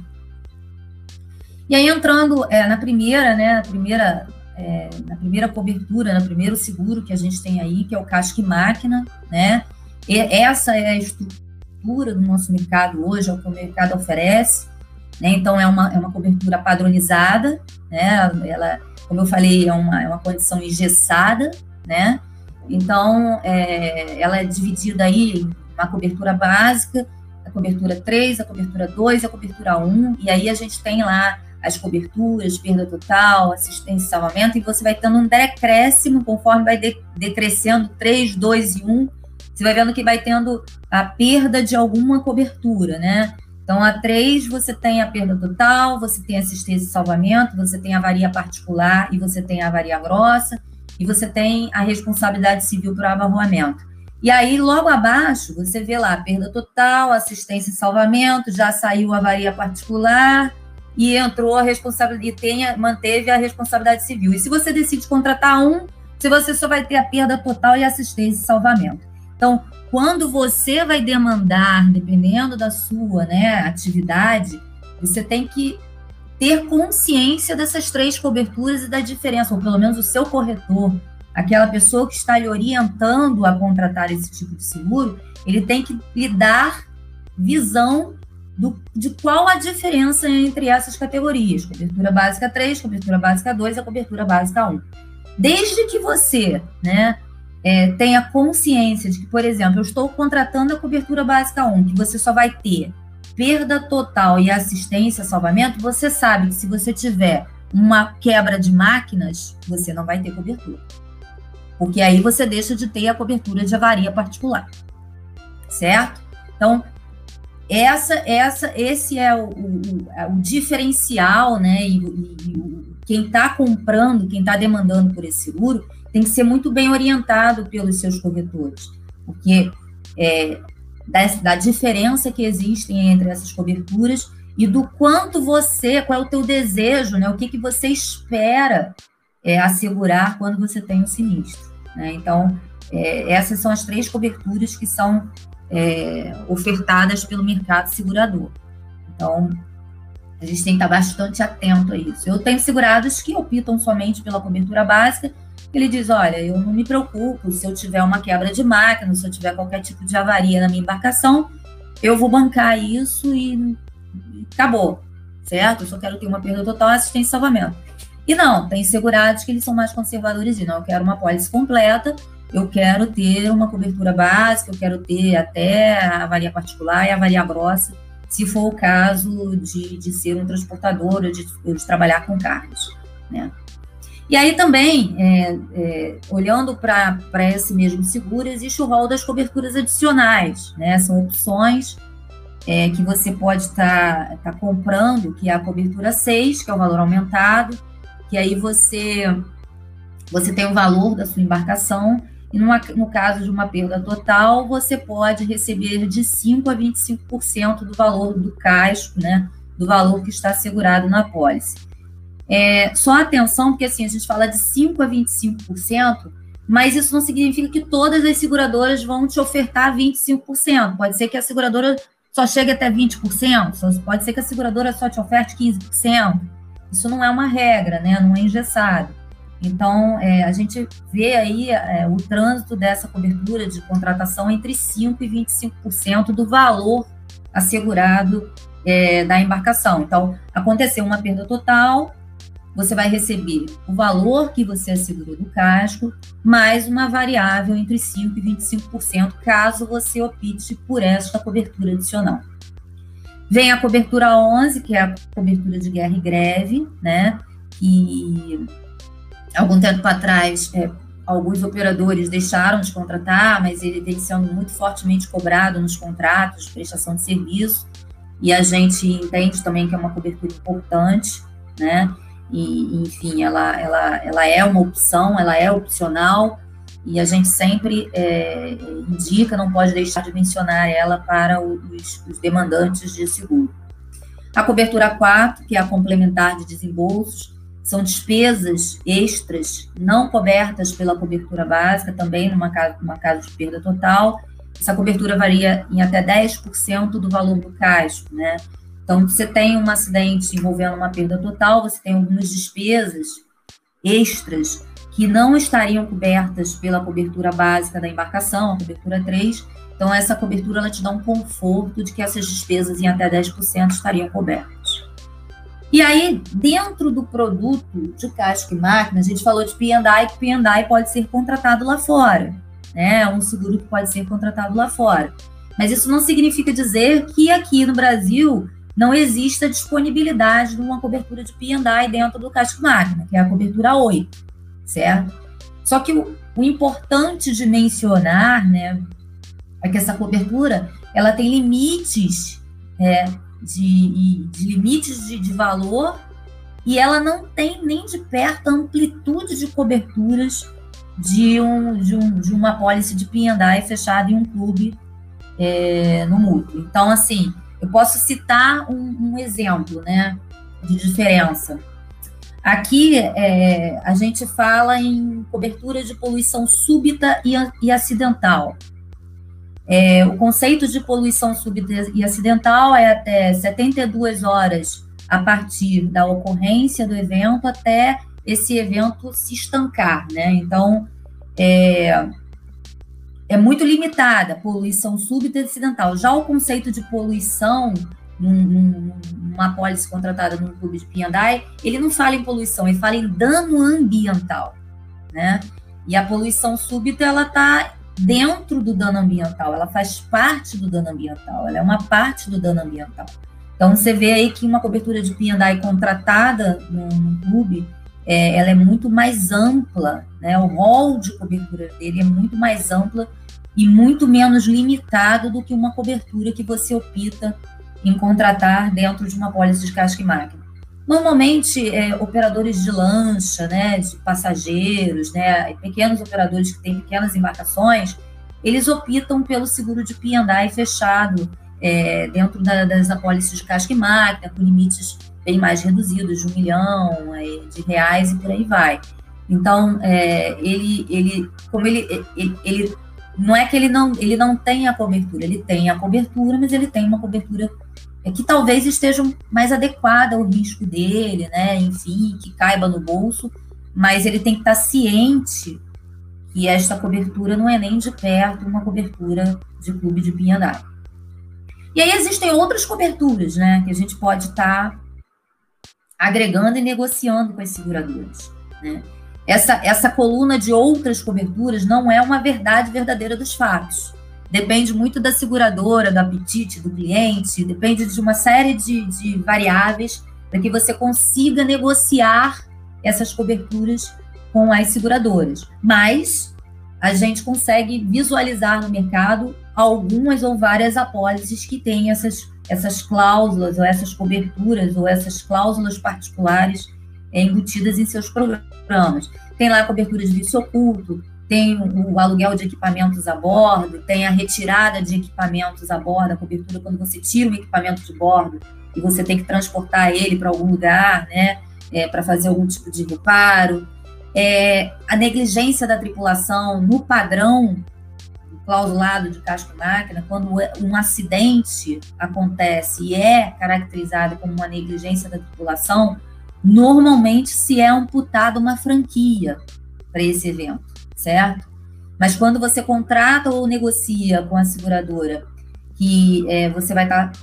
E aí, entrando é, na primeira, né, na primeira, é, na primeira cobertura, no primeiro seguro que a gente tem aí, que é o casco máquina, né? essa é a estrutura do nosso mercado hoje, é o que o mercado oferece. Né? Então, é uma, é uma cobertura padronizada, né? ela, como eu falei, é uma, é uma condição engessada, né? Então, é, ela é dividida aí em uma cobertura básica, a cobertura 3, a cobertura 2, a cobertura 1, e aí a gente tem lá as coberturas, perda total, assistência e salvamento, e você vai tendo um decréscimo conforme vai de, decrescendo 3, 2 e 1. Você vai vendo que vai tendo a perda de alguma cobertura, né? Então, a 3 você tem a perda total, você tem assistência e salvamento, você tem a avaria particular e você tem a avaria grossa, e você tem a responsabilidade civil por abarroamento. E aí, logo abaixo, você vê lá perda total, assistência e salvamento, já saiu a avaria particular, e entrou a responsabilidade, e tenha, manteve a responsabilidade civil. E se você decide contratar um, você só vai ter a perda total e assistência e salvamento. Então, quando você vai demandar, dependendo da sua né, atividade, você tem que ter consciência dessas três coberturas e da diferença, ou pelo menos o seu corretor, aquela pessoa que está lhe orientando a contratar esse tipo de seguro, ele tem que lhe dar visão do, de qual a diferença entre essas categorias, cobertura básica 3, cobertura básica 2 e a cobertura básica 1. Desde que você né, é, tenha consciência de que, por exemplo, eu estou contratando a cobertura básica 1, que você só vai ter perda total e assistência, salvamento, você sabe que se você tiver uma quebra de máquinas, você não vai ter cobertura. Porque aí você deixa de ter a cobertura de avaria particular. Certo? Então, essa, essa, esse é o, o, é o diferencial, né? E, e quem está comprando, quem está demandando por esse seguro, tem que ser muito bem orientado pelos seus corretores, porque é, da, da diferença que existem entre essas coberturas e do quanto você, qual é o teu desejo, né? O que, que você espera é, assegurar quando você tem um sinistro. Né? Então, é, essas são as três coberturas que são é, ofertadas pelo mercado segurador. Então, a gente tem que estar bastante atento a isso. Eu tenho segurados que optam somente pela cobertura básica. Ele diz: olha, eu não me preocupo se eu tiver uma quebra de máquina, se eu tiver qualquer tipo de avaria na minha embarcação, eu vou bancar isso e acabou, certo? Eu só quero ter uma perda total, assistência e salvamento. E não, tem segurados que eles são mais conservadores e não, eu quero uma pólice completa eu quero ter uma cobertura básica, eu quero ter até a avaria particular e a avaria grossa, se for o caso de, de ser um transportador ou de, de trabalhar com carnes, né? E aí também, é, é, olhando para esse mesmo seguro, existe o rol das coberturas adicionais, né? São opções é, que você pode estar tá, tá comprando, que é a cobertura 6, que é o valor aumentado, que aí você, você tem o valor da sua embarcação e numa, no caso de uma perda total, você pode receber de 5% a 25% do valor do casco, né? Do valor que está assegurado na pólice. É, só atenção, porque assim, a gente fala de 5% a 25%, mas isso não significa que todas as seguradoras vão te ofertar 25%. Pode ser que a seguradora só chegue até 20%, pode ser que a seguradora só te oferte 15%. Isso não é uma regra, né? Não é engessado. Então, é, a gente vê aí é, o trânsito dessa cobertura de contratação entre 5% e 25% do valor assegurado é, da embarcação. Então, aconteceu uma perda total, você vai receber o valor que você assegurou do casco, mais uma variável entre 5% e 25%, caso você opte por esta cobertura adicional. Vem a cobertura 11, que é a cobertura de guerra e greve, né? Que algum tempo atrás, é, alguns operadores deixaram de contratar, mas ele vem sendo muito fortemente cobrado nos contratos de prestação de serviço, e a gente entende também que é uma cobertura importante, né? E, enfim, ela, ela, ela é uma opção, ela é opcional, e a gente sempre é, indica, não pode deixar de mencionar ela para os, os demandantes de seguro. A cobertura 4, que é a complementar de desembolsos, são despesas extras não cobertas pela cobertura básica, também numa caso, numa caso de perda total. Essa cobertura varia em até 10% do valor do casco, né? Então, você tem um acidente envolvendo uma perda total, você tem algumas despesas extras que não estariam cobertas pela cobertura básica da embarcação, a cobertura 3. Então, essa cobertura ela te dá um conforto de que essas despesas em até 10% estariam cobertas. E aí, dentro do produto de casco e máquina, a gente falou de P&I, que P&I pode ser contratado lá fora. Né? É um seguro que pode ser contratado lá fora. Mas isso não significa dizer que aqui no Brasil não exista disponibilidade de uma cobertura de P&I dentro do casco máquina, que é a cobertura 8 certo? Só que o, o importante de mencionar, né, é que essa cobertura ela tem limites é, de, de, limites de, de, valor e ela não tem nem de perto a amplitude de coberturas de, um, de, um, de uma pólice de P&I fechada em um clube é, no mútuo. Então, assim, eu posso citar um, um exemplo né, de diferença. Aqui é, a gente fala em cobertura de poluição súbita e, e acidental. É, o conceito de poluição súbita e acidental é até 72 horas a partir da ocorrência do evento até esse evento se estancar, né? Então, é, é muito limitada poluição súbita e acidental. Já o conceito de poluição num, numa pólice contratada num clube de Piandai, ele não fala em poluição, ele fala em dano ambiental, né? E a poluição súbita, ela está dentro do dano ambiental, ela faz parte do dano ambiental, ela é uma parte do dano ambiental. Então, você vê aí que uma cobertura de Piandai contratada num, clube, é, ela é muito mais ampla, né? O rol de cobertura dele é muito mais ampla e muito menos limitado do que uma cobertura que você opta em contratar dentro de uma pólice de casca e máquina. Normalmente, é, operadores de lancha, né, de passageiros, né, pequenos operadores que têm pequenas embarcações, eles optam pelo seguro de P&I fechado é, dentro da, das apólices de casca e máquina, com limites bem mais reduzidos, de um milhão é, de reais e por aí vai. Então, é, ele, ele, como ele, ele, ele, não é que ele não, ele não tem a cobertura, ele tem a cobertura, mas ele tem uma cobertura é que talvez esteja mais adequada ao risco dele, né? Enfim, que caiba no bolso, mas ele tem que estar ciente que esta cobertura não é nem de perto uma cobertura de clube de Pinhadá. E aí existem outras coberturas, né? Que a gente pode estar agregando e negociando com as seguradoras, né? Essa, essa coluna de outras coberturas não é uma verdade verdadeira dos fatos depende muito da seguradora, do apetite do cliente, depende de uma série de, de variáveis para que você consiga negociar essas coberturas com as seguradoras. Mas a gente consegue visualizar no mercado algumas ou várias apólices que têm essas, essas cláusulas, ou essas coberturas, ou essas cláusulas particulares é, embutidas em seus programas. Tem lá cobertura de vício oculto, tem o aluguel de equipamentos a bordo, tem a retirada de equipamentos a bordo, a cobertura quando você tira um equipamento de bordo e você tem que transportar ele para algum lugar, né, é, para fazer algum tipo de reparo. É, a negligência da tripulação no padrão clausulado de casco máquina, quando é, um acidente acontece e é caracterizado como uma negligência da tripulação, normalmente se é amputada uma franquia para esse evento certo? Mas quando você contrata ou negocia com a seguradora que é, você vai estar tá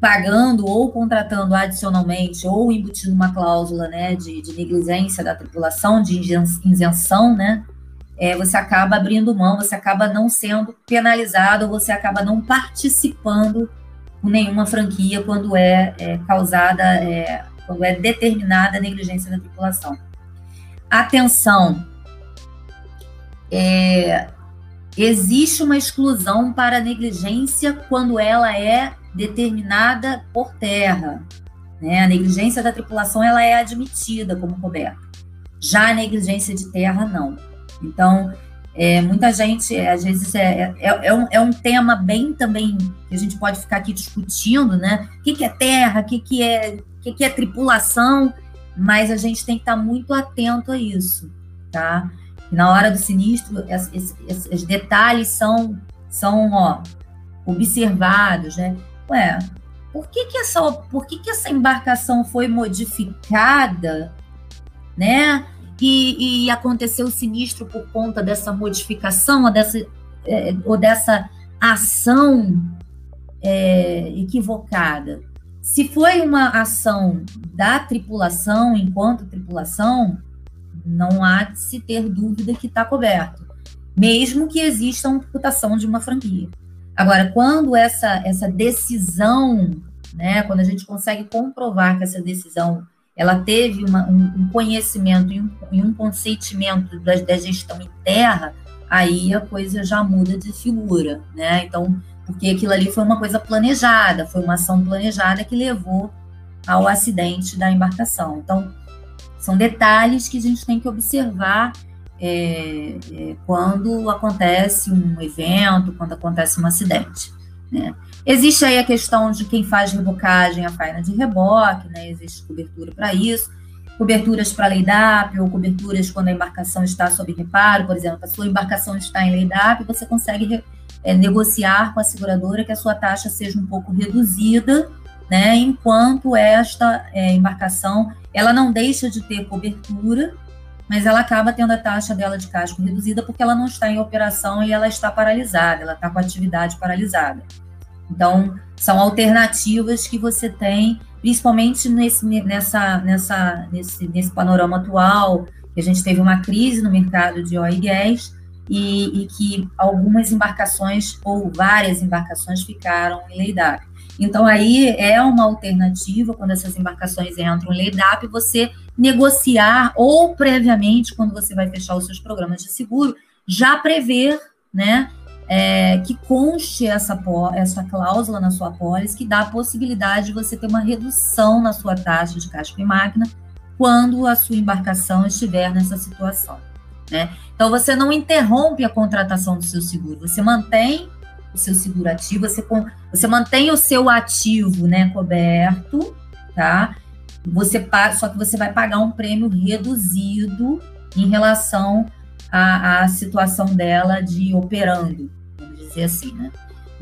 pagando ou contratando adicionalmente ou embutindo uma cláusula né, de, de negligência da tripulação, de isenção, né? É, você acaba abrindo mão, você acaba não sendo penalizado, você acaba não participando com nenhuma franquia quando é, é causada, é, quando é determinada a negligência da tripulação. Atenção, é, existe uma exclusão para negligência quando ela é determinada por terra. Né? A negligência da tripulação ela é admitida como coberta. Já a negligência de terra, não. Então, é, muita gente, é, às vezes, é, é, é, um, é um tema bem também que a gente pode ficar aqui discutindo, né? O que, que é terra, o que, que, é, o que, que é tripulação, mas a gente tem que estar muito atento a isso, tá? na hora do sinistro, esses detalhes são, são ó, observados, né? Ué, por que, que, essa, por que, que essa embarcação foi modificada, né? E, e aconteceu o sinistro por conta dessa modificação ou dessa, é, ou dessa ação é, equivocada. Se foi uma ação da tripulação, enquanto tripulação, não há de se ter dúvida que está coberto, mesmo que exista uma imputação de uma franquia. Agora, quando essa, essa decisão, né, quando a gente consegue comprovar que essa decisão ela teve uma, um, um, conhecimento e um, e um consentimento da, da, gestão em terra, aí a coisa já muda de figura, né? Então, porque aquilo ali foi uma coisa planejada, foi uma ação planejada que levou ao acidente da embarcação. Então, são detalhes que a gente tem que observar é, é, quando acontece um evento, quando acontece um acidente. Né? Existe aí a questão de quem faz rebocagem, a faina de reboque, né? existe cobertura para isso, coberturas para lei DAP, ou coberturas quando a embarcação está sob reparo, por exemplo, a sua embarcação está em lei DAP, você consegue é, negociar com a seguradora que a sua taxa seja um pouco reduzida, né? enquanto esta é, embarcação ela não deixa de ter cobertura, mas ela acaba tendo a taxa dela de casco reduzida porque ela não está em operação e ela está paralisada, ela está com a atividade paralisada. Então, são alternativas que você tem, principalmente nesse, nessa, nessa, nesse, nesse panorama atual, que a gente teve uma crise no mercado de óleo e gás, e, e que algumas embarcações, ou várias embarcações, ficaram em lei DAP. Então, aí é uma alternativa, quando essas embarcações entram em lei DAP, você negociar, ou previamente, quando você vai fechar os seus programas de seguro, já prever, né, é, que conste essa, essa cláusula na sua pólice que dá a possibilidade de você ter uma redução na sua taxa de casco e máquina quando a sua embarcação estiver nessa situação. Né? Então, você não interrompe a contratação do seu seguro, você mantém o seu seguro ativo, você, você mantém o seu ativo né, coberto, tá? Você só que você vai pagar um prêmio reduzido em relação à, à situação dela de operando, vamos dizer assim, né?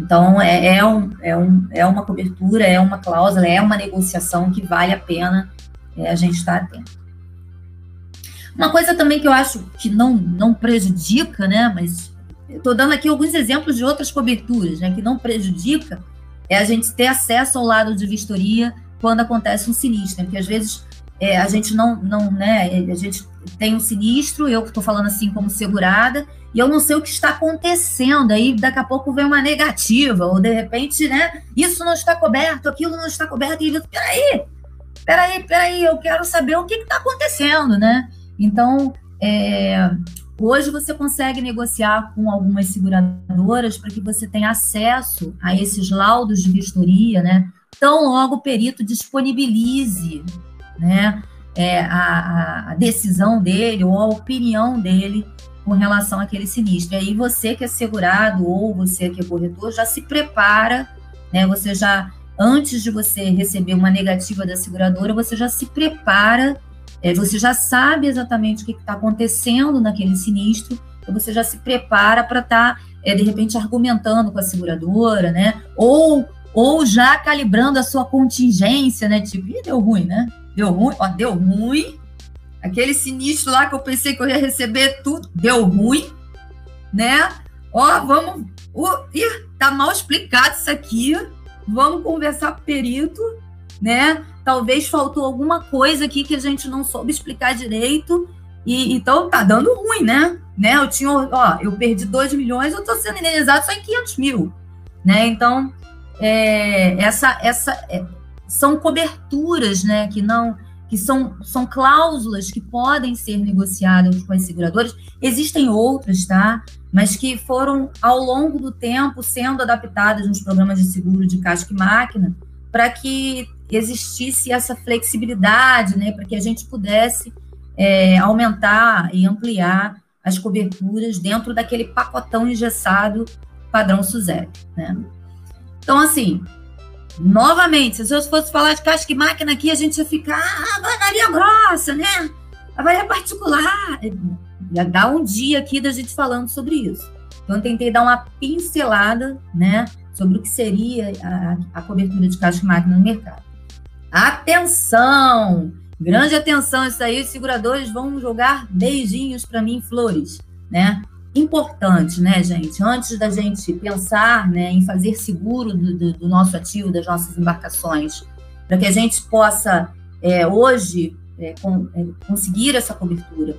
Então, é, é, um, é, um, é uma cobertura, é uma cláusula, é uma negociação que vale a pena é, a gente estar atento. Uma coisa também que eu acho que não, não prejudica, né, mas estou dando aqui alguns exemplos de outras coberturas, né, que não prejudica, é a gente ter acesso ao lado de vistoria quando acontece um sinistro, né, porque às vezes é, a gente não, não, né, a gente tem um sinistro, eu estou falando assim como segurada, e eu não sei o que está acontecendo, aí daqui a pouco vem uma negativa, ou de repente, né, isso não está coberto, aquilo não está coberto, e peraí, peraí, peraí, eu quero saber o que está acontecendo, né? Então, é, hoje você consegue negociar com algumas seguradoras para que você tenha acesso a esses laudos de vistoria, né? Tão logo o perito disponibilize, né? É, a, a, decisão dele ou a opinião dele com relação àquele sinistro. E aí você que é segurado ou você que é corretor já se prepara, né? Você já antes de você receber uma negativa da seguradora, você já se prepara é, você já sabe exatamente o que está acontecendo naquele sinistro, então você já se prepara para estar, tá, é, de repente, argumentando com a seguradora, né? Ou, ou já calibrando a sua contingência, né? Tipo, Ih, deu ruim, né? Deu ruim, ó, deu ruim. Aquele sinistro lá que eu pensei que eu ia receber tudo, deu ruim, né? Ó, vamos. Uh, ih, tá mal explicado isso aqui. Vamos conversar com o perito, né? talvez faltou alguma coisa aqui que a gente não soube explicar direito. E então tá dando ruim, né? né? Eu tinha, ó, eu perdi 2 milhões, eu tô sendo indenizado só em 500 mil, né? Então, é, essa, essa é, são coberturas, né? Que não, que são, são cláusulas que podem ser negociadas com as seguradoras. Existem outras, tá? Mas que foram ao longo do tempo sendo adaptadas nos programas de seguro de casco e máquina para que existisse essa flexibilidade, né, para que a gente pudesse é, aumentar e ampliar as coberturas dentro daquele pacotão engessado padrão SUSEP, né? Então, assim, novamente, se eu fosse falar de casca e máquina aqui, a gente ia ficar, ah, Maria Grossa, né? Avaria particular. Ia dar um dia aqui da gente falando sobre isso. Então, eu tentei dar uma pincelada, né, sobre o que seria a, a cobertura de casca e máquina no mercado. Atenção! Grande atenção isso aí, os seguradores vão jogar beijinhos para mim, flores, né? Importante, né, gente? Antes da gente pensar né, em fazer seguro do, do, do nosso ativo, das nossas embarcações, para que a gente possa é, hoje é, com, é, conseguir essa cobertura.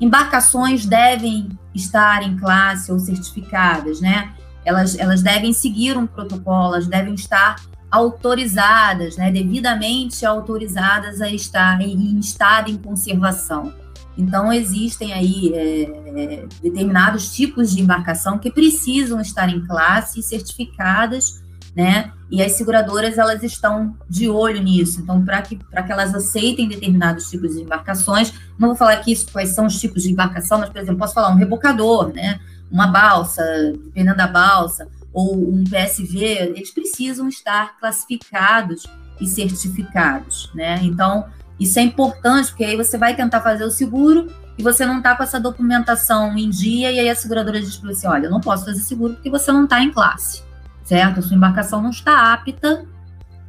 Embarcações devem estar em classe ou certificadas, né? Elas, elas devem seguir um protocolo, elas devem estar autorizadas, né, devidamente autorizadas a estar em, estado em conservação. Então, existem aí é, determinados tipos de embarcação que precisam estar em classe certificadas, né? E as seguradoras elas estão de olho nisso. Então, para que, que elas aceitem determinados tipos de embarcações, não vou falar aqui quais são os tipos de embarcação, mas, por exemplo, posso falar um rebocador, né? Uma balsa, dependendo da balsa, ou um PSV, eles precisam estar classificados e certificados, né? Então, isso é importante, porque aí você vai tentar fazer o seguro e você não está com essa documentação em dia, e aí a seguradora diz para você: olha, eu não posso fazer seguro porque você não está em classe, certo? A sua embarcação não está apta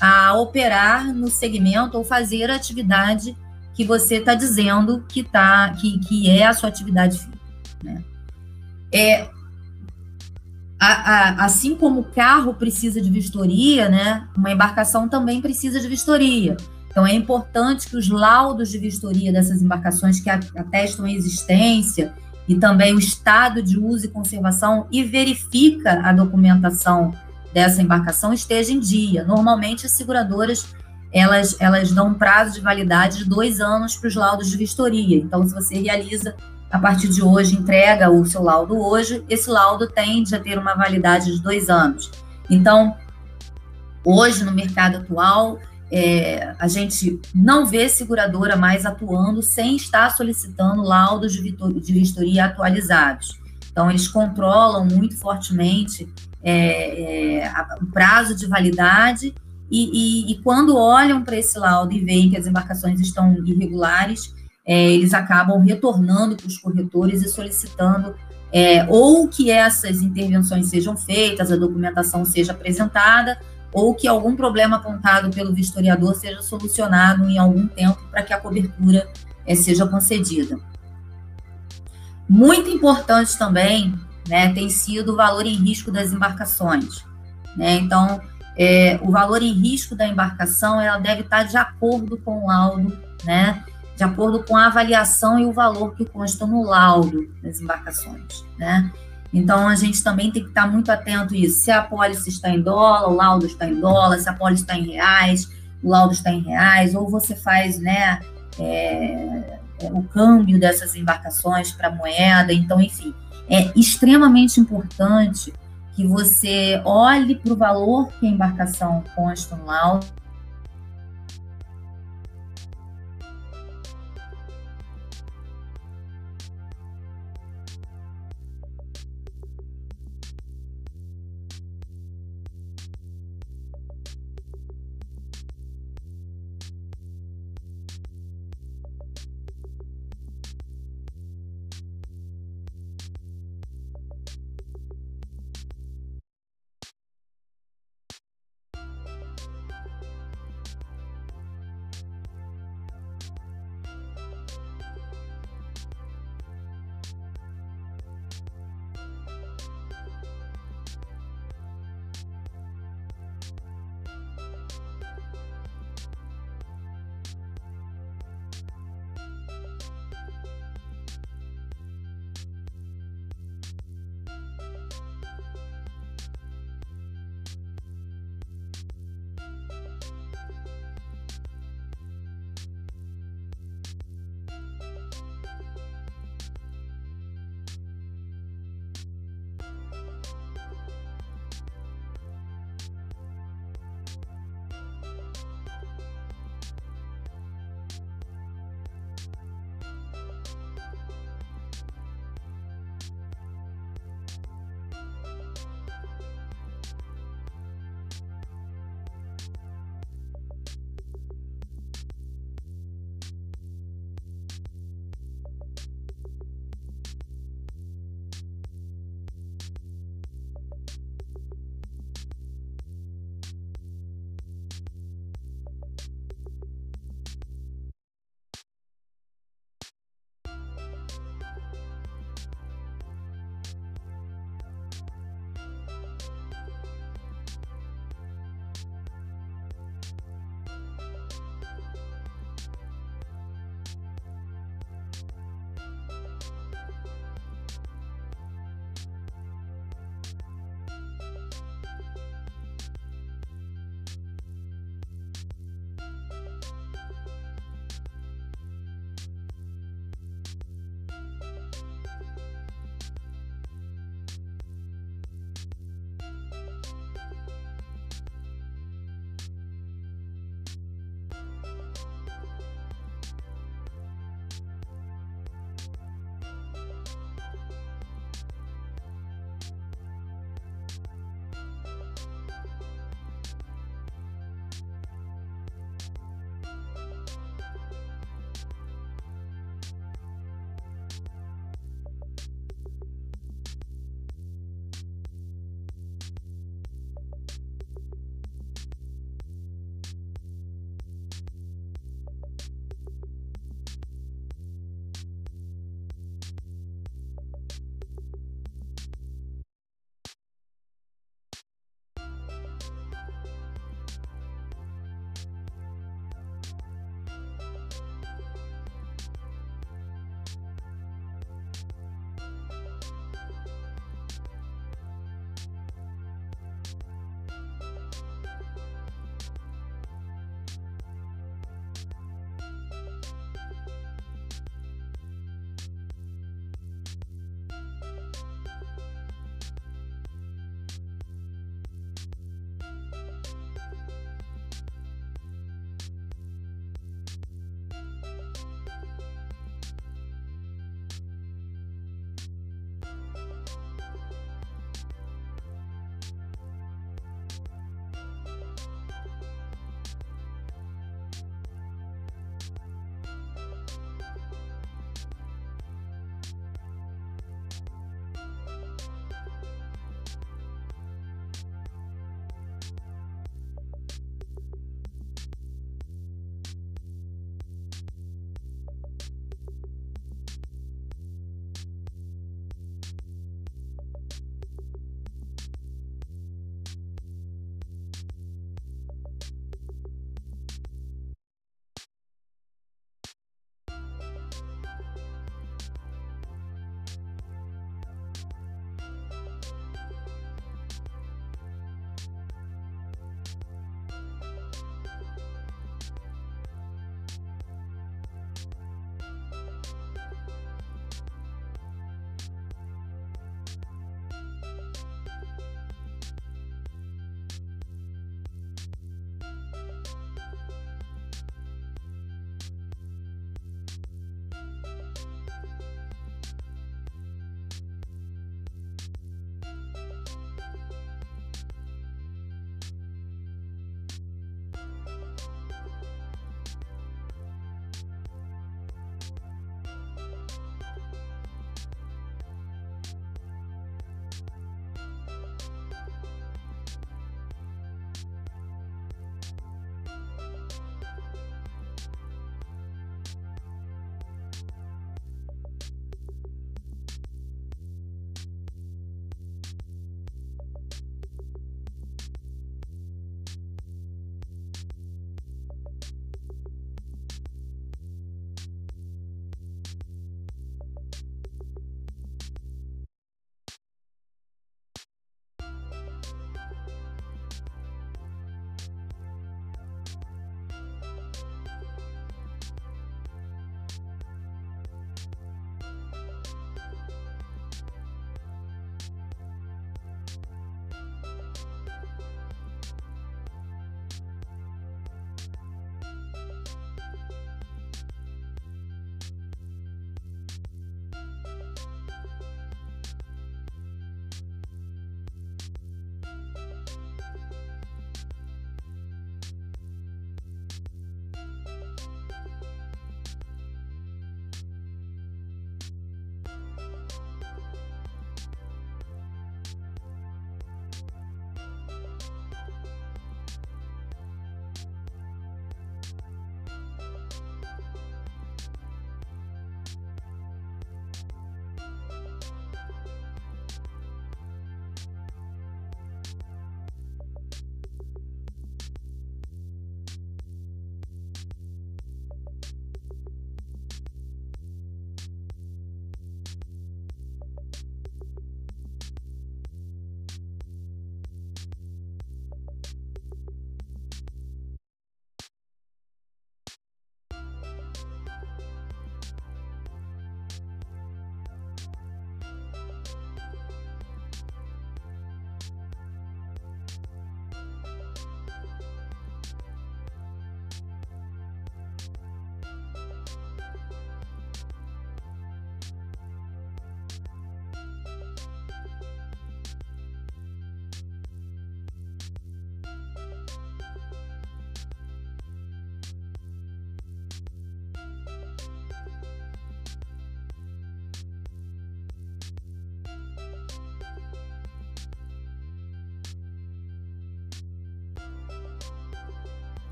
a operar no segmento ou fazer a atividade que você está dizendo que, tá, que, que é a sua atividade física. Né? É, a, a, assim como o carro precisa de vistoria, né, uma embarcação também precisa de vistoria. Então, é importante que os laudos de vistoria dessas embarcações que atestam a existência e também o estado de uso e conservação e verifica a documentação dessa embarcação esteja em dia. Normalmente, as seguradoras elas, elas dão um prazo de validade de dois anos para os laudos de vistoria. Então, se você realiza a partir de hoje entrega o seu laudo hoje, esse laudo tende a ter uma validade de dois anos. Então, hoje no mercado atual, é, a gente não vê seguradora mais atuando sem estar solicitando laudos de, vistoria atualizados. Então, eles controlam muito fortemente é, é, o prazo de validade e, e, e quando olham para esse laudo e veem que as embarcações estão irregulares, é, eles acabam retornando para os corretores e solicitando é, ou que essas intervenções sejam feitas, a documentação seja apresentada, ou que algum problema apontado pelo vistoriador seja solucionado em algum tempo para que a cobertura é, seja concedida. Muito importante também né, tem sido o valor em risco das embarcações. Né? Então, é, o valor em risco da embarcação ela deve estar de acordo com o laudo, né? de acordo com a avaliação e o valor que consta no laudo das embarcações, né? Então, a gente também tem que estar muito atento a isso. Se a apólice está em dólar, o laudo está em dólar, se a apólice está em reais, o laudo está em reais, ou você faz, né, é, é o câmbio dessas embarcações para moeda. Então, enfim, é extremamente importante que você olhe para o valor que a embarcação consta no laudo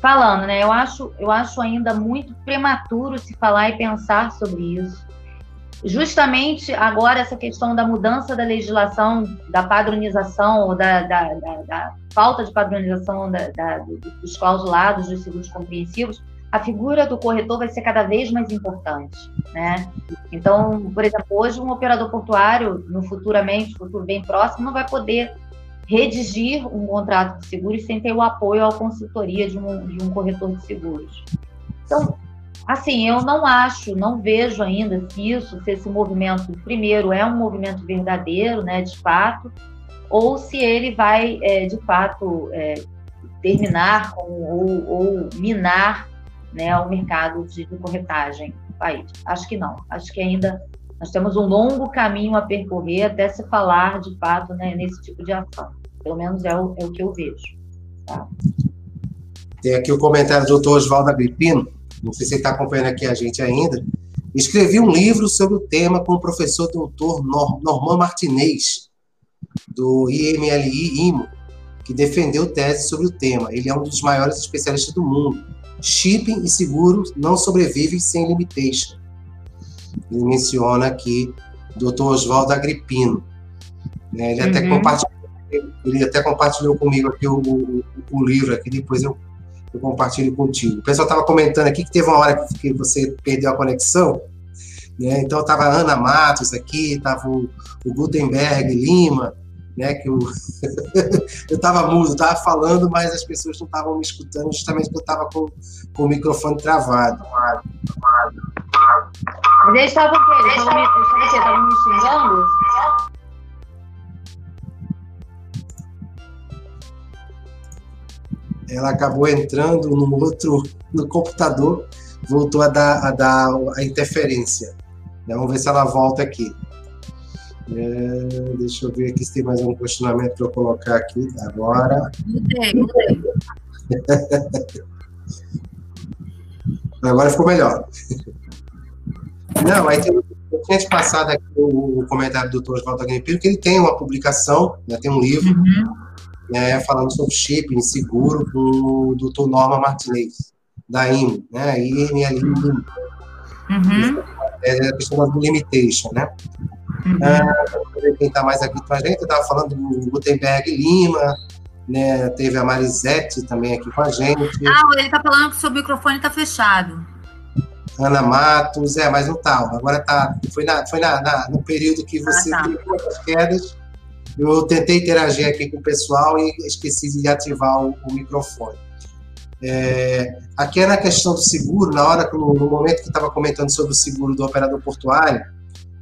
falando, né? Eu acho, eu acho ainda muito prematuro se falar e pensar sobre isso. Justamente agora essa questão da mudança da legislação, da padronização ou da, da, da, da falta de padronização dos clausulados dos seguros compreensivos, a figura do corretor vai ser cada vez mais importante, né? Então, por exemplo, hoje um operador portuário, no futuramente, futuro bem próximo, não vai poder redigir um contrato de seguros sem ter o apoio à consultoria de um, de um corretor de seguros. Então, assim, eu não acho, não vejo ainda se isso, se esse movimento, primeiro, é um movimento verdadeiro, né, de fato, ou se ele vai, é, de fato, é, terminar com, ou, ou minar né, o mercado de, corretagem no país. Acho que não. Acho que ainda nós temos um longo caminho a percorrer até se falar, de fato, né, nesse tipo de ação. Pelo menos é o, é o que eu vejo. Tá? Tem aqui o comentário do doutor Oswaldo Agripino, não sei se ele está acompanhando aqui a gente ainda. Escrevi um livro sobre o tema com o professor doutor Norman Martinez, do IMLI IMO, que defendeu tese sobre o tema. Ele é um dos maiores especialistas do mundo. Shipping e seguros não sobrevivem sem limitation. Ele menciona aqui o Dr. Oswaldo Agripino. Né? Ele, uhum. até compartilhou, ele até compartilhou comigo aqui o, o, o livro, aqui depois eu, eu compartilho contigo. O pessoal estava comentando aqui que teve uma hora que você perdeu a conexão, né? Então estava a Ana Matos aqui, estava o, o Gutenberg Lima, né? Que eu estava mudo, estava falando, mas as pessoas não estavam me escutando, justamente porque eu estava com, com o microfone travado. Mas eles estavam o quê? Eles estavam me, me xingando? Ela acabou entrando no outro, no computador, voltou a dar a, dar a interferência. Vamos ver se ela volta aqui. É, deixa eu ver aqui se tem mais um questionamento para eu colocar aqui agora. Mudei, mudei. agora ficou melhor. Não, aí tem, eu tinha te passado aqui o, o comentário do Dr. Oswaldo Agnipiro, que ele tem uma publicação, né, tem um livro, uhum. Né, falando sobre shipping seguro com o Dr. Norma Martinez, da IMO, né, IML Uhum. É a questão do limitation, né? Uhum. Ah, quem está mais aqui com a gente, estava falando do Gutenberg Lima, né? Teve a Marisete também aqui com a gente. Ah, ele está falando que o seu microfone está fechado. Ana Matos, é, mas não tá. Agora tá. Foi, na, foi na, na no período que você ah, tá. as quedas. Eu tentei interagir aqui com o pessoal e esqueci de ativar o, o microfone. É, aqui é na questão do seguro, na hora, no, no momento que estava comentando sobre o seguro do operador portuário,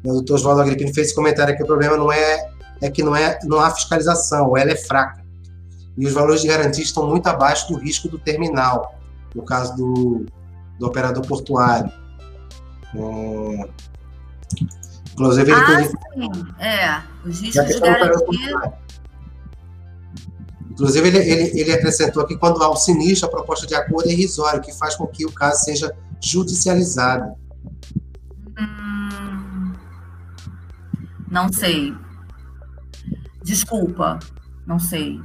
o doutor Oswaldo Agripino fez esse comentário que o problema não é, é que não, é, não há fiscalização, ela é fraca. E os valores de garantia estão muito abaixo do risco do terminal, no caso do, do operador portuário. É, inclusive, ele ah, sim. É, os riscos de garantia... Inclusive, ele, ele, ele acrescentou aqui quando há o sinistro, a proposta de acordo é irrisória, o que faz com que o caso seja judicializado. Hum, não sei. Desculpa, não sei.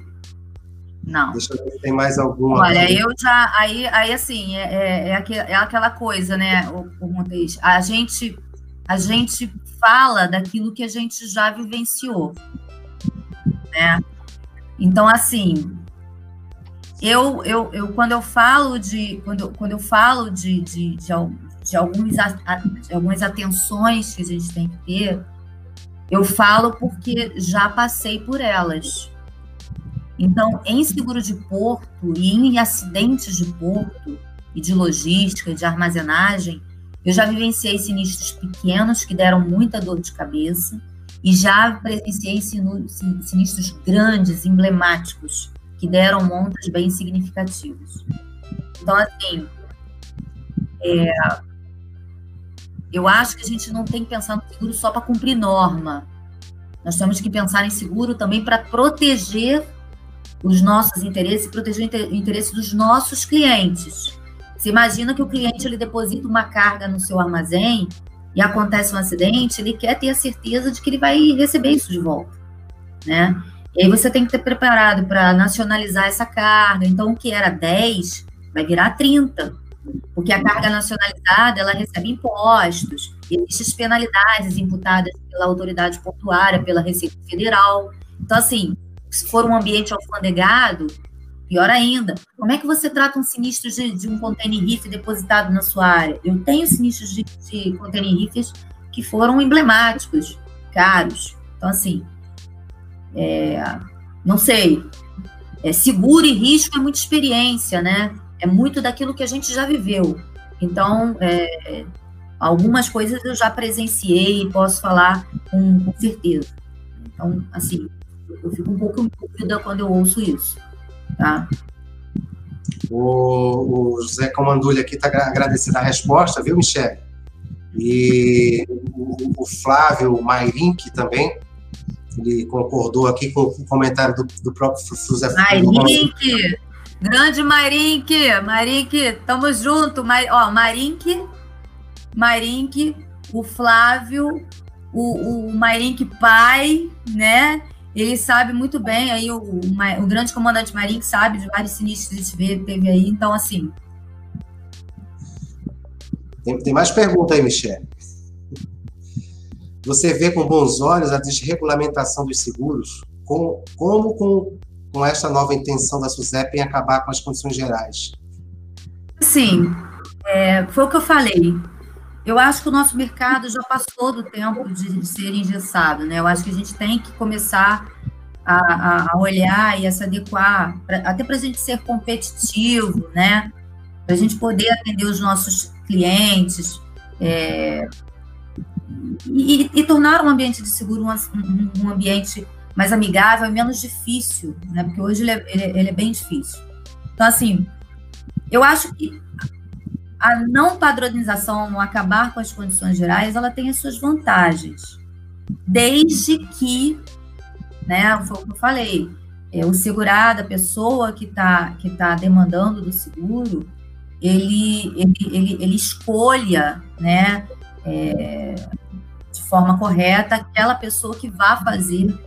Não. Deixa eu ver se tem mais alguma. Olha, eu já. Aí, aí assim, é, é, é, é aquela coisa, né, o, o? A gente, a gente fala daquilo que a gente já vivenciou. Né? Então, assim, eu, eu, eu quando eu falo de. Quando, quando eu falo de, de, de, de, alguns, de algumas atenções que a gente tem que ter, eu falo porque já passei por elas. Então, em seguro de porto e em acidentes de porto e de logística, de armazenagem, eu já vivenciei sinistros pequenos que deram muita dor de cabeça e já presenciei sinistros grandes, emblemáticos, que deram montas bem significativos. Então, assim, é, eu acho que a gente não tem que pensar no seguro só para cumprir norma. Nós temos que pensar em seguro também para proteger os nossos interesses proteger o interesse dos nossos clientes. Você imagina que o cliente ele deposita uma carga no seu armazém e acontece um acidente, ele quer ter a certeza de que ele vai receber isso de volta, né? E aí você tem que ter preparado para nacionalizar essa carga. Então, o que era 10 vai virar 30, porque a carga nacionalizada ela recebe impostos, existem penalidades imputadas pela autoridade portuária, pela Receita Federal. Então, assim, se for um ambiente alfandegado, pior ainda. Como é que você trata um sinistro de, de um container reef depositado na sua área? Eu tenho sinistros de, de container que foram emblemáticos, caros. Então, assim, é, não sei. É, seguro e risco é muita experiência, né? É muito daquilo que a gente já viveu. Então, é, algumas coisas eu já presenciei e posso falar com, com certeza. Então, assim, eu fico um pouco dúvida quando eu ouço isso, tá? O, o José Comandulha aqui está agradecendo a resposta, viu, Michele? E o, o Flávio Mairink também, ele concordou aqui com o comentário do, do próprio José Mairink! Grande Mairink! Mairink, tamo junto! Mar, ó, Mairink, Mairink, o Flávio, o, o Mairink pai, né? Ele sabe muito bem, aí o, o, o grande comandante Marinho sabe de vários sinistros que teve aí, então assim. Tem, tem mais pergunta aí, Michele. Você vê com bons olhos a desregulamentação dos seguros, com, como com, com esta nova intenção da SUSEP em acabar com as condições gerais? Sim, é, foi o que eu falei. Eu acho que o nosso mercado já passou do tempo de ser engessado, né? Eu acho que a gente tem que começar a, a olhar e a se adequar, pra, até para a gente ser competitivo, né? Para a gente poder atender os nossos clientes é, e, e, tornar um ambiente de seguro um, um, ambiente mais amigável e menos difícil, né? Porque hoje ele é, ele, é, ele é bem difícil. Então, assim, eu acho que a não padronização, acabar com as condições gerais, ela tem as suas vantagens, desde que, né, foi o que eu falei, é, o segurado, a pessoa que está que tá demandando do seguro, ele, ele, ele, ele escolha, né, é, de forma correta, aquela pessoa que vai fazer,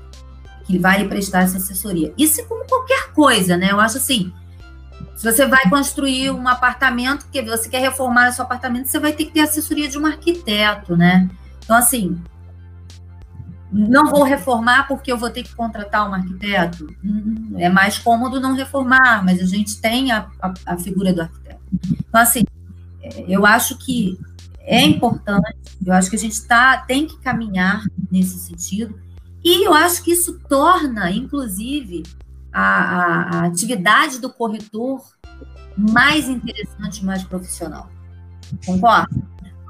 que vai lhe prestar essa assessoria. Isso é como qualquer coisa, né? Eu acho assim, se você vai construir um apartamento, porque você quer reformar o seu apartamento, você vai ter que ter assessoria de um arquiteto, né? Então, assim, não vou reformar porque eu vou ter que contratar um arquiteto. Hum, é mais cômodo não reformar, mas a gente tem a, a, a figura do arquiteto. Então, assim, é, eu acho que é importante, eu acho que a gente tá, tem que caminhar nesse sentido, e eu acho que isso torna, inclusive, a, a, a atividade do corretor mais interessante, mais profissional. Concorda?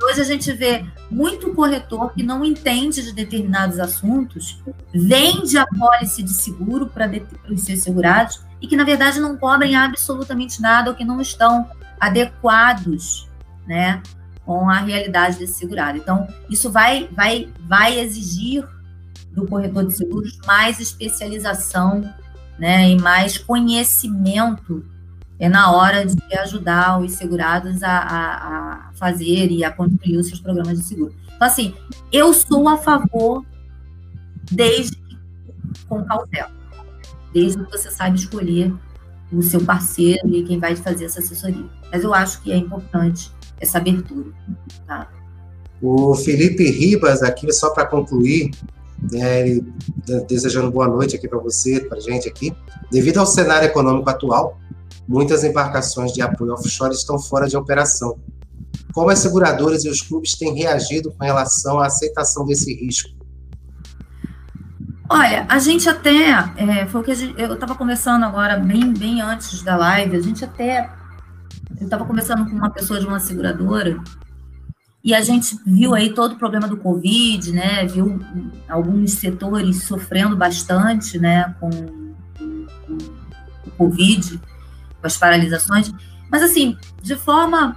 Hoje a gente vê muito corretor que não entende de determinados assuntos, vende a pólice de seguro para os seus segurados e que, na verdade, não cobrem absolutamente nada ou que não estão adequados né, com a realidade desse segurado. Então, isso vai, vai, vai exigir do corretor de seguros mais especialização né, e mais conhecimento é na hora de ajudar os segurados a, a, a, fazer e a construir os seus programas de seguro. Então, assim, eu sou a favor desde com cautela, desde que você saiba escolher o seu parceiro e quem vai fazer essa assessoria. Mas eu acho que é importante essa abertura. Tá? O Felipe Ribas, aqui, só para concluir, né, desejando boa noite aqui para você, para gente aqui. Devido ao cenário econômico atual, muitas embarcações de apoio offshore estão fora de operação. Como as seguradoras e os clubes têm reagido com relação à aceitação desse risco? Olha, a gente até, é, foi o que gente, eu estava conversando agora, bem, bem antes da live, a gente até, eu estava conversando com uma pessoa de uma seguradora, e a gente viu aí todo o problema do Covid, né? Viu alguns setores sofrendo bastante, né? Com, com, o Covid, com as paralisações. Mas, assim, de forma.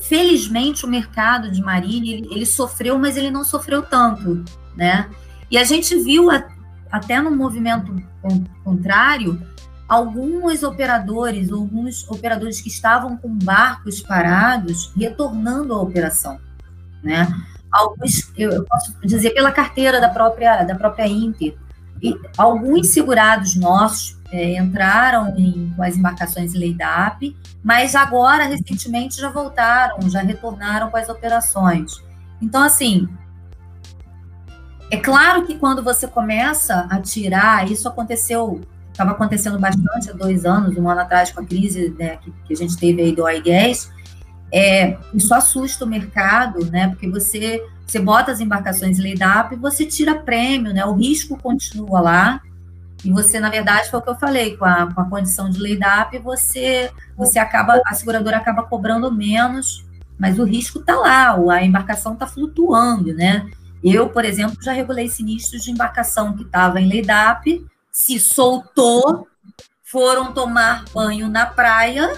Felizmente, o mercado de marinha, ele, ele sofreu, mas ele não sofreu tanto, né? E a gente viu, a, até no movimento contrário, alguns operadores, alguns operadores que estavam com barcos parados retornando à operação, né? Alguns, eu posso dizer pela carteira da própria da própria Inter, alguns segurados nossos é, entraram em, com as embarcações em lei DAP, mas agora, recentemente, já voltaram, já retornaram com as operações. Então, assim, é claro que quando você começa a tirar, isso aconteceu, estava acontecendo bastante há dois anos, um ano atrás, com a crise né, que, que, a gente teve aí do gas, é, isso assusta o mercado, né? Porque você, você bota as embarcações em lei DAP e você tira prêmio, né? O risco continua lá. E você, na verdade, foi o que eu falei, com a, com a condição de lei DAP, você, você acaba, a seguradora acaba cobrando menos, mas o risco está lá, a embarcação está flutuando, né? Eu, por exemplo, já regulei sinistros de embarcação que estava em lei DAP, se soltou, foram tomar banho na praia,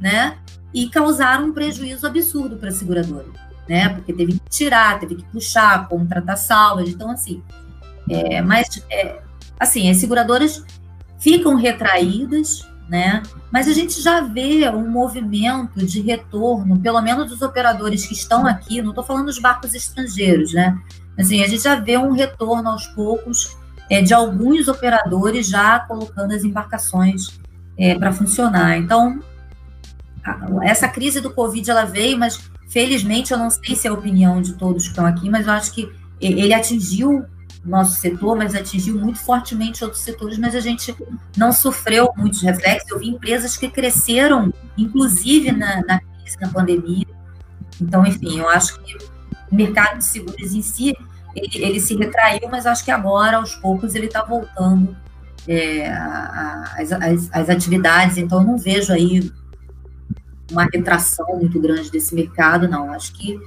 né? E causaram um prejuízo absurdo para a seguradora, né? Porque teve que tirar, teve que puxar, contratar salvas. Então, assim, é, mas, é, assim, as seguradoras ficam retraídas, né? Mas a gente já vê um movimento de retorno, pelo menos dos operadores que estão aqui, não estou falando dos barcos estrangeiros, né? Assim, a gente já vê um retorno aos poucos é, de alguns operadores já colocando as embarcações é, para funcionar. Então, a, essa crise do Covid ela veio, mas felizmente eu não sei se é a opinião de todos que estão aqui, mas eu acho que ele atingiu nosso setor, mas atingiu muito fortemente outros setores, mas a gente não sofreu muitos reflexos. Eu vi empresas que cresceram, inclusive na, na crise, na pandemia. Então, enfim, eu acho que o mercado de seguros em si, ele, ele se retraiu, mas acho que agora, aos poucos, ele está voltando é, às, atividades. Então, eu não vejo aí uma retração muito grande desse mercado, não. Acho que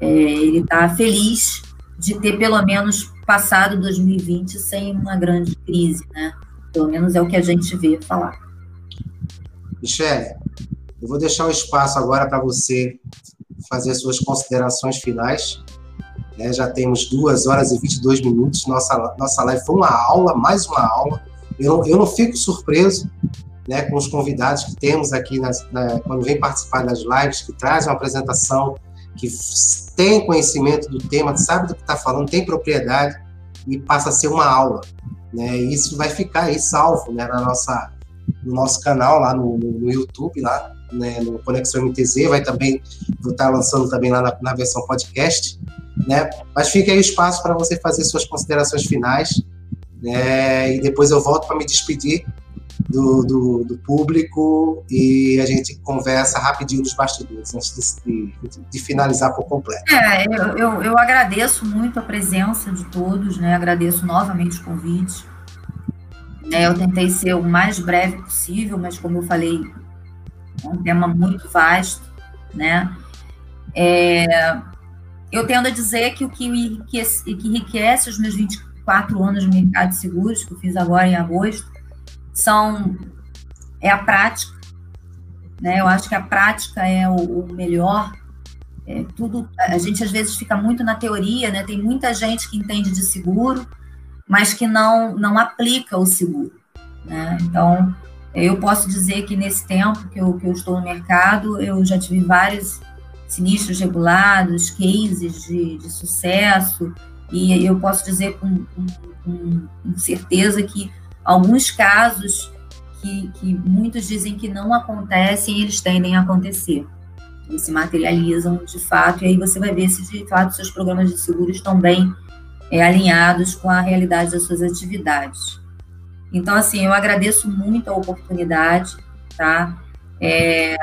é, ele está feliz de ter pelo menos passado 2020 sem uma grande crise, né? Pelo menos é o que a gente vê falar. Michele, eu vou deixar o espaço agora para você fazer suas considerações finais. É, já temos duas horas e 22 minutos. Nossa, nossa live foi uma aula, mais uma aula. Eu não, eu não fico surpreso né, com os convidados que temos aqui nas, na, quando vem participar das lives, que trazem uma apresentação que tem conhecimento do tema, sabe do que está falando, tem propriedade e passa a ser uma aula. Né? E isso vai ficar aí salvo né, na nossa, no nosso canal lá no, no, no YouTube, lá né, no Conexão MTZ, vai também, vou estar tá lançando também lá na, na versão podcast. Né? Mas fica aí o espaço para você fazer suas considerações finais. Né? E depois eu volto para me despedir do, do, do, público e a gente conversa rapidinho nos bastidores, antes de, de, de finalizar por completo. É, eu, eu, eu, agradeço muito a presença de todos, né? agradeço novamente o convite. É, eu tentei ser o mais breve possível, mas como eu falei, é um tema muito vasto, né? É, eu tendo a dizer que o que enriquece, que enriquece os meus 24 anos no mercado de seguros, que eu fiz agora em agosto, são é a prática, né? Eu acho que a prática é o, o melhor. É, tudo a gente às vezes fica muito na teoria, né? Tem muita gente que entende de seguro, mas que não não aplica o seguro, né? Então eu posso dizer que nesse tempo que eu, que eu estou no mercado, eu já tive vários sinistros regulados, cases de, de sucesso, e eu posso dizer com, com, com certeza que alguns casos que, que muitos dizem que não acontecem, eles tendem a acontecer. Eles se materializam de fato, e aí você vai ver se de fato seus programas de seguro estão bem é, alinhados com a realidade das suas atividades. Então, assim, eu agradeço muito a oportunidade, tá? É,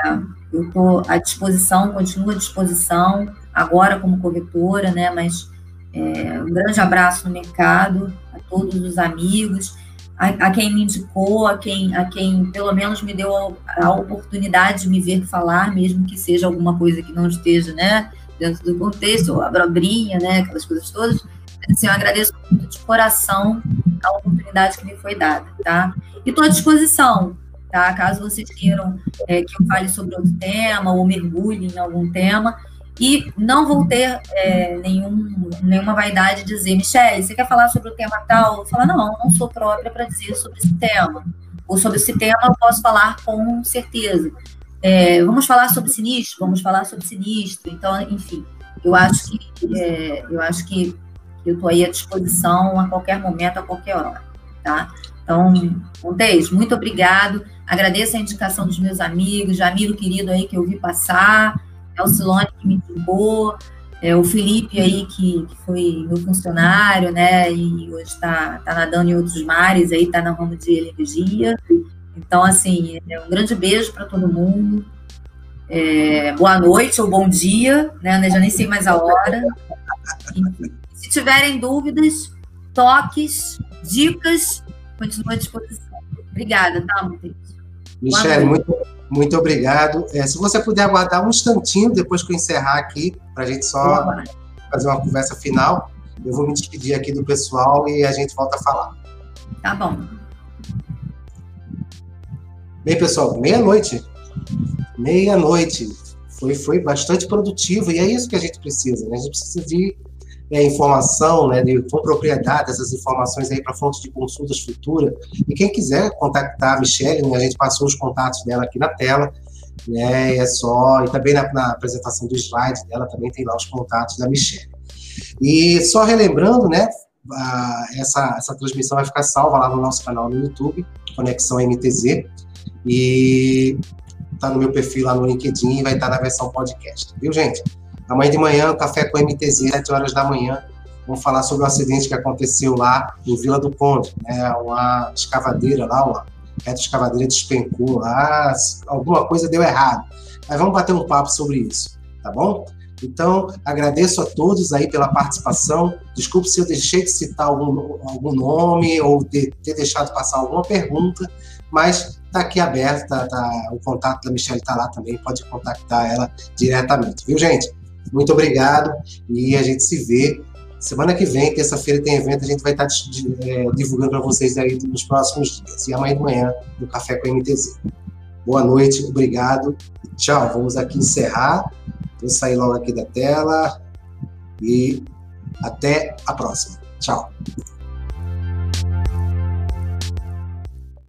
eu estou à disposição, continuo à disposição, agora como corretora, né? Mas é, um grande abraço no mercado, a todos os amigos a, a, quem me indicou, a quem, a quem pelo menos me deu a, a, oportunidade de me ver falar, mesmo que seja alguma coisa que não esteja, né, dentro do contexto, a brobrinha, né, aquelas coisas todas. Assim, eu agradeço muito de coração a oportunidade que me foi dada, tá? E estou à disposição, tá? Caso vocês queiram é, que eu fale sobre outro tema ou mergulhe em algum tema, e não vou ter é, nenhum, nenhuma vaidade de dizer, Michelle, você quer falar sobre o tema tal? Eu falo, não, não sou própria para dizer sobre esse tema. Ou sobre esse tema eu posso falar com certeza. É, vamos falar sobre sinistro? Vamos falar sobre sinistro. Então, enfim, eu acho que, é, eu acho que, Eu estou aí à disposição a qualquer momento, a qualquer hora, tá? Então, Montes, muito obrigado. Agradeço a indicação dos meus amigos, Jamiro querido aí que eu vi passar, Elcilone que me indicou, é, o Felipe aí que, que, foi meu funcionário, né, e hoje está tá nadando em outros mares aí, está na ramo de energia. Então, assim, é um grande beijo para todo mundo. É, boa noite ou bom dia, né? Já nem sei mais a hora. E, se tiverem dúvidas, toques, dicas, continuo à disposição. Obrigada, tá, Monteiro? Michele, muito, muito obrigado. É, se você puder aguardar um instantinho depois que eu encerrar aqui, para a gente só fazer uma conversa final, eu vou me despedir aqui do pessoal e a gente volta a falar. Tá bom. Bem, pessoal, meia-noite. Meia-noite. Foi, foi bastante produtivo e é isso que a gente precisa, né? A gente precisa de é, informação, né, de, com propriedade dessas informações aí para fontes de consultas futuras. E quem quiser contactar a Michelle, né, a gente passou os contatos dela aqui na tela, né, é só, e também na, na apresentação do slide dela também tem lá os contatos da Michelle. E só relembrando, né, a, essa, essa transmissão vai ficar salva lá no nosso canal no YouTube, Conexão MTZ, e tá no meu perfil lá no LinkedIn e vai estar tá na versão podcast, viu, gente? Amanhã de manhã, café com MTZ, 7 horas da manhã. Vamos falar sobre o acidente que aconteceu lá em Vila do Conde, né? Uma escavadeira lá, uma escavadeira despencou lá, alguma coisa deu errado. Mas vamos bater um papo sobre isso, tá bom? Então, agradeço a todos aí pela participação. Desculpe se eu deixei de citar algum, algum nome ou de, ter deixado passar alguma pergunta, mas está aqui aberto, tá, tá, o contato da Michelle está lá também, pode contactar ela diretamente, viu, gente? Muito obrigado e a gente se vê semana que vem, terça-feira tem evento, a gente vai estar é, divulgando para vocês aí nos próximos dias. E amanhã de manhã no Café com a MTZ. Boa noite, obrigado. Tchau. Vamos aqui encerrar. Vou sair logo aqui da tela e até a próxima. Tchau.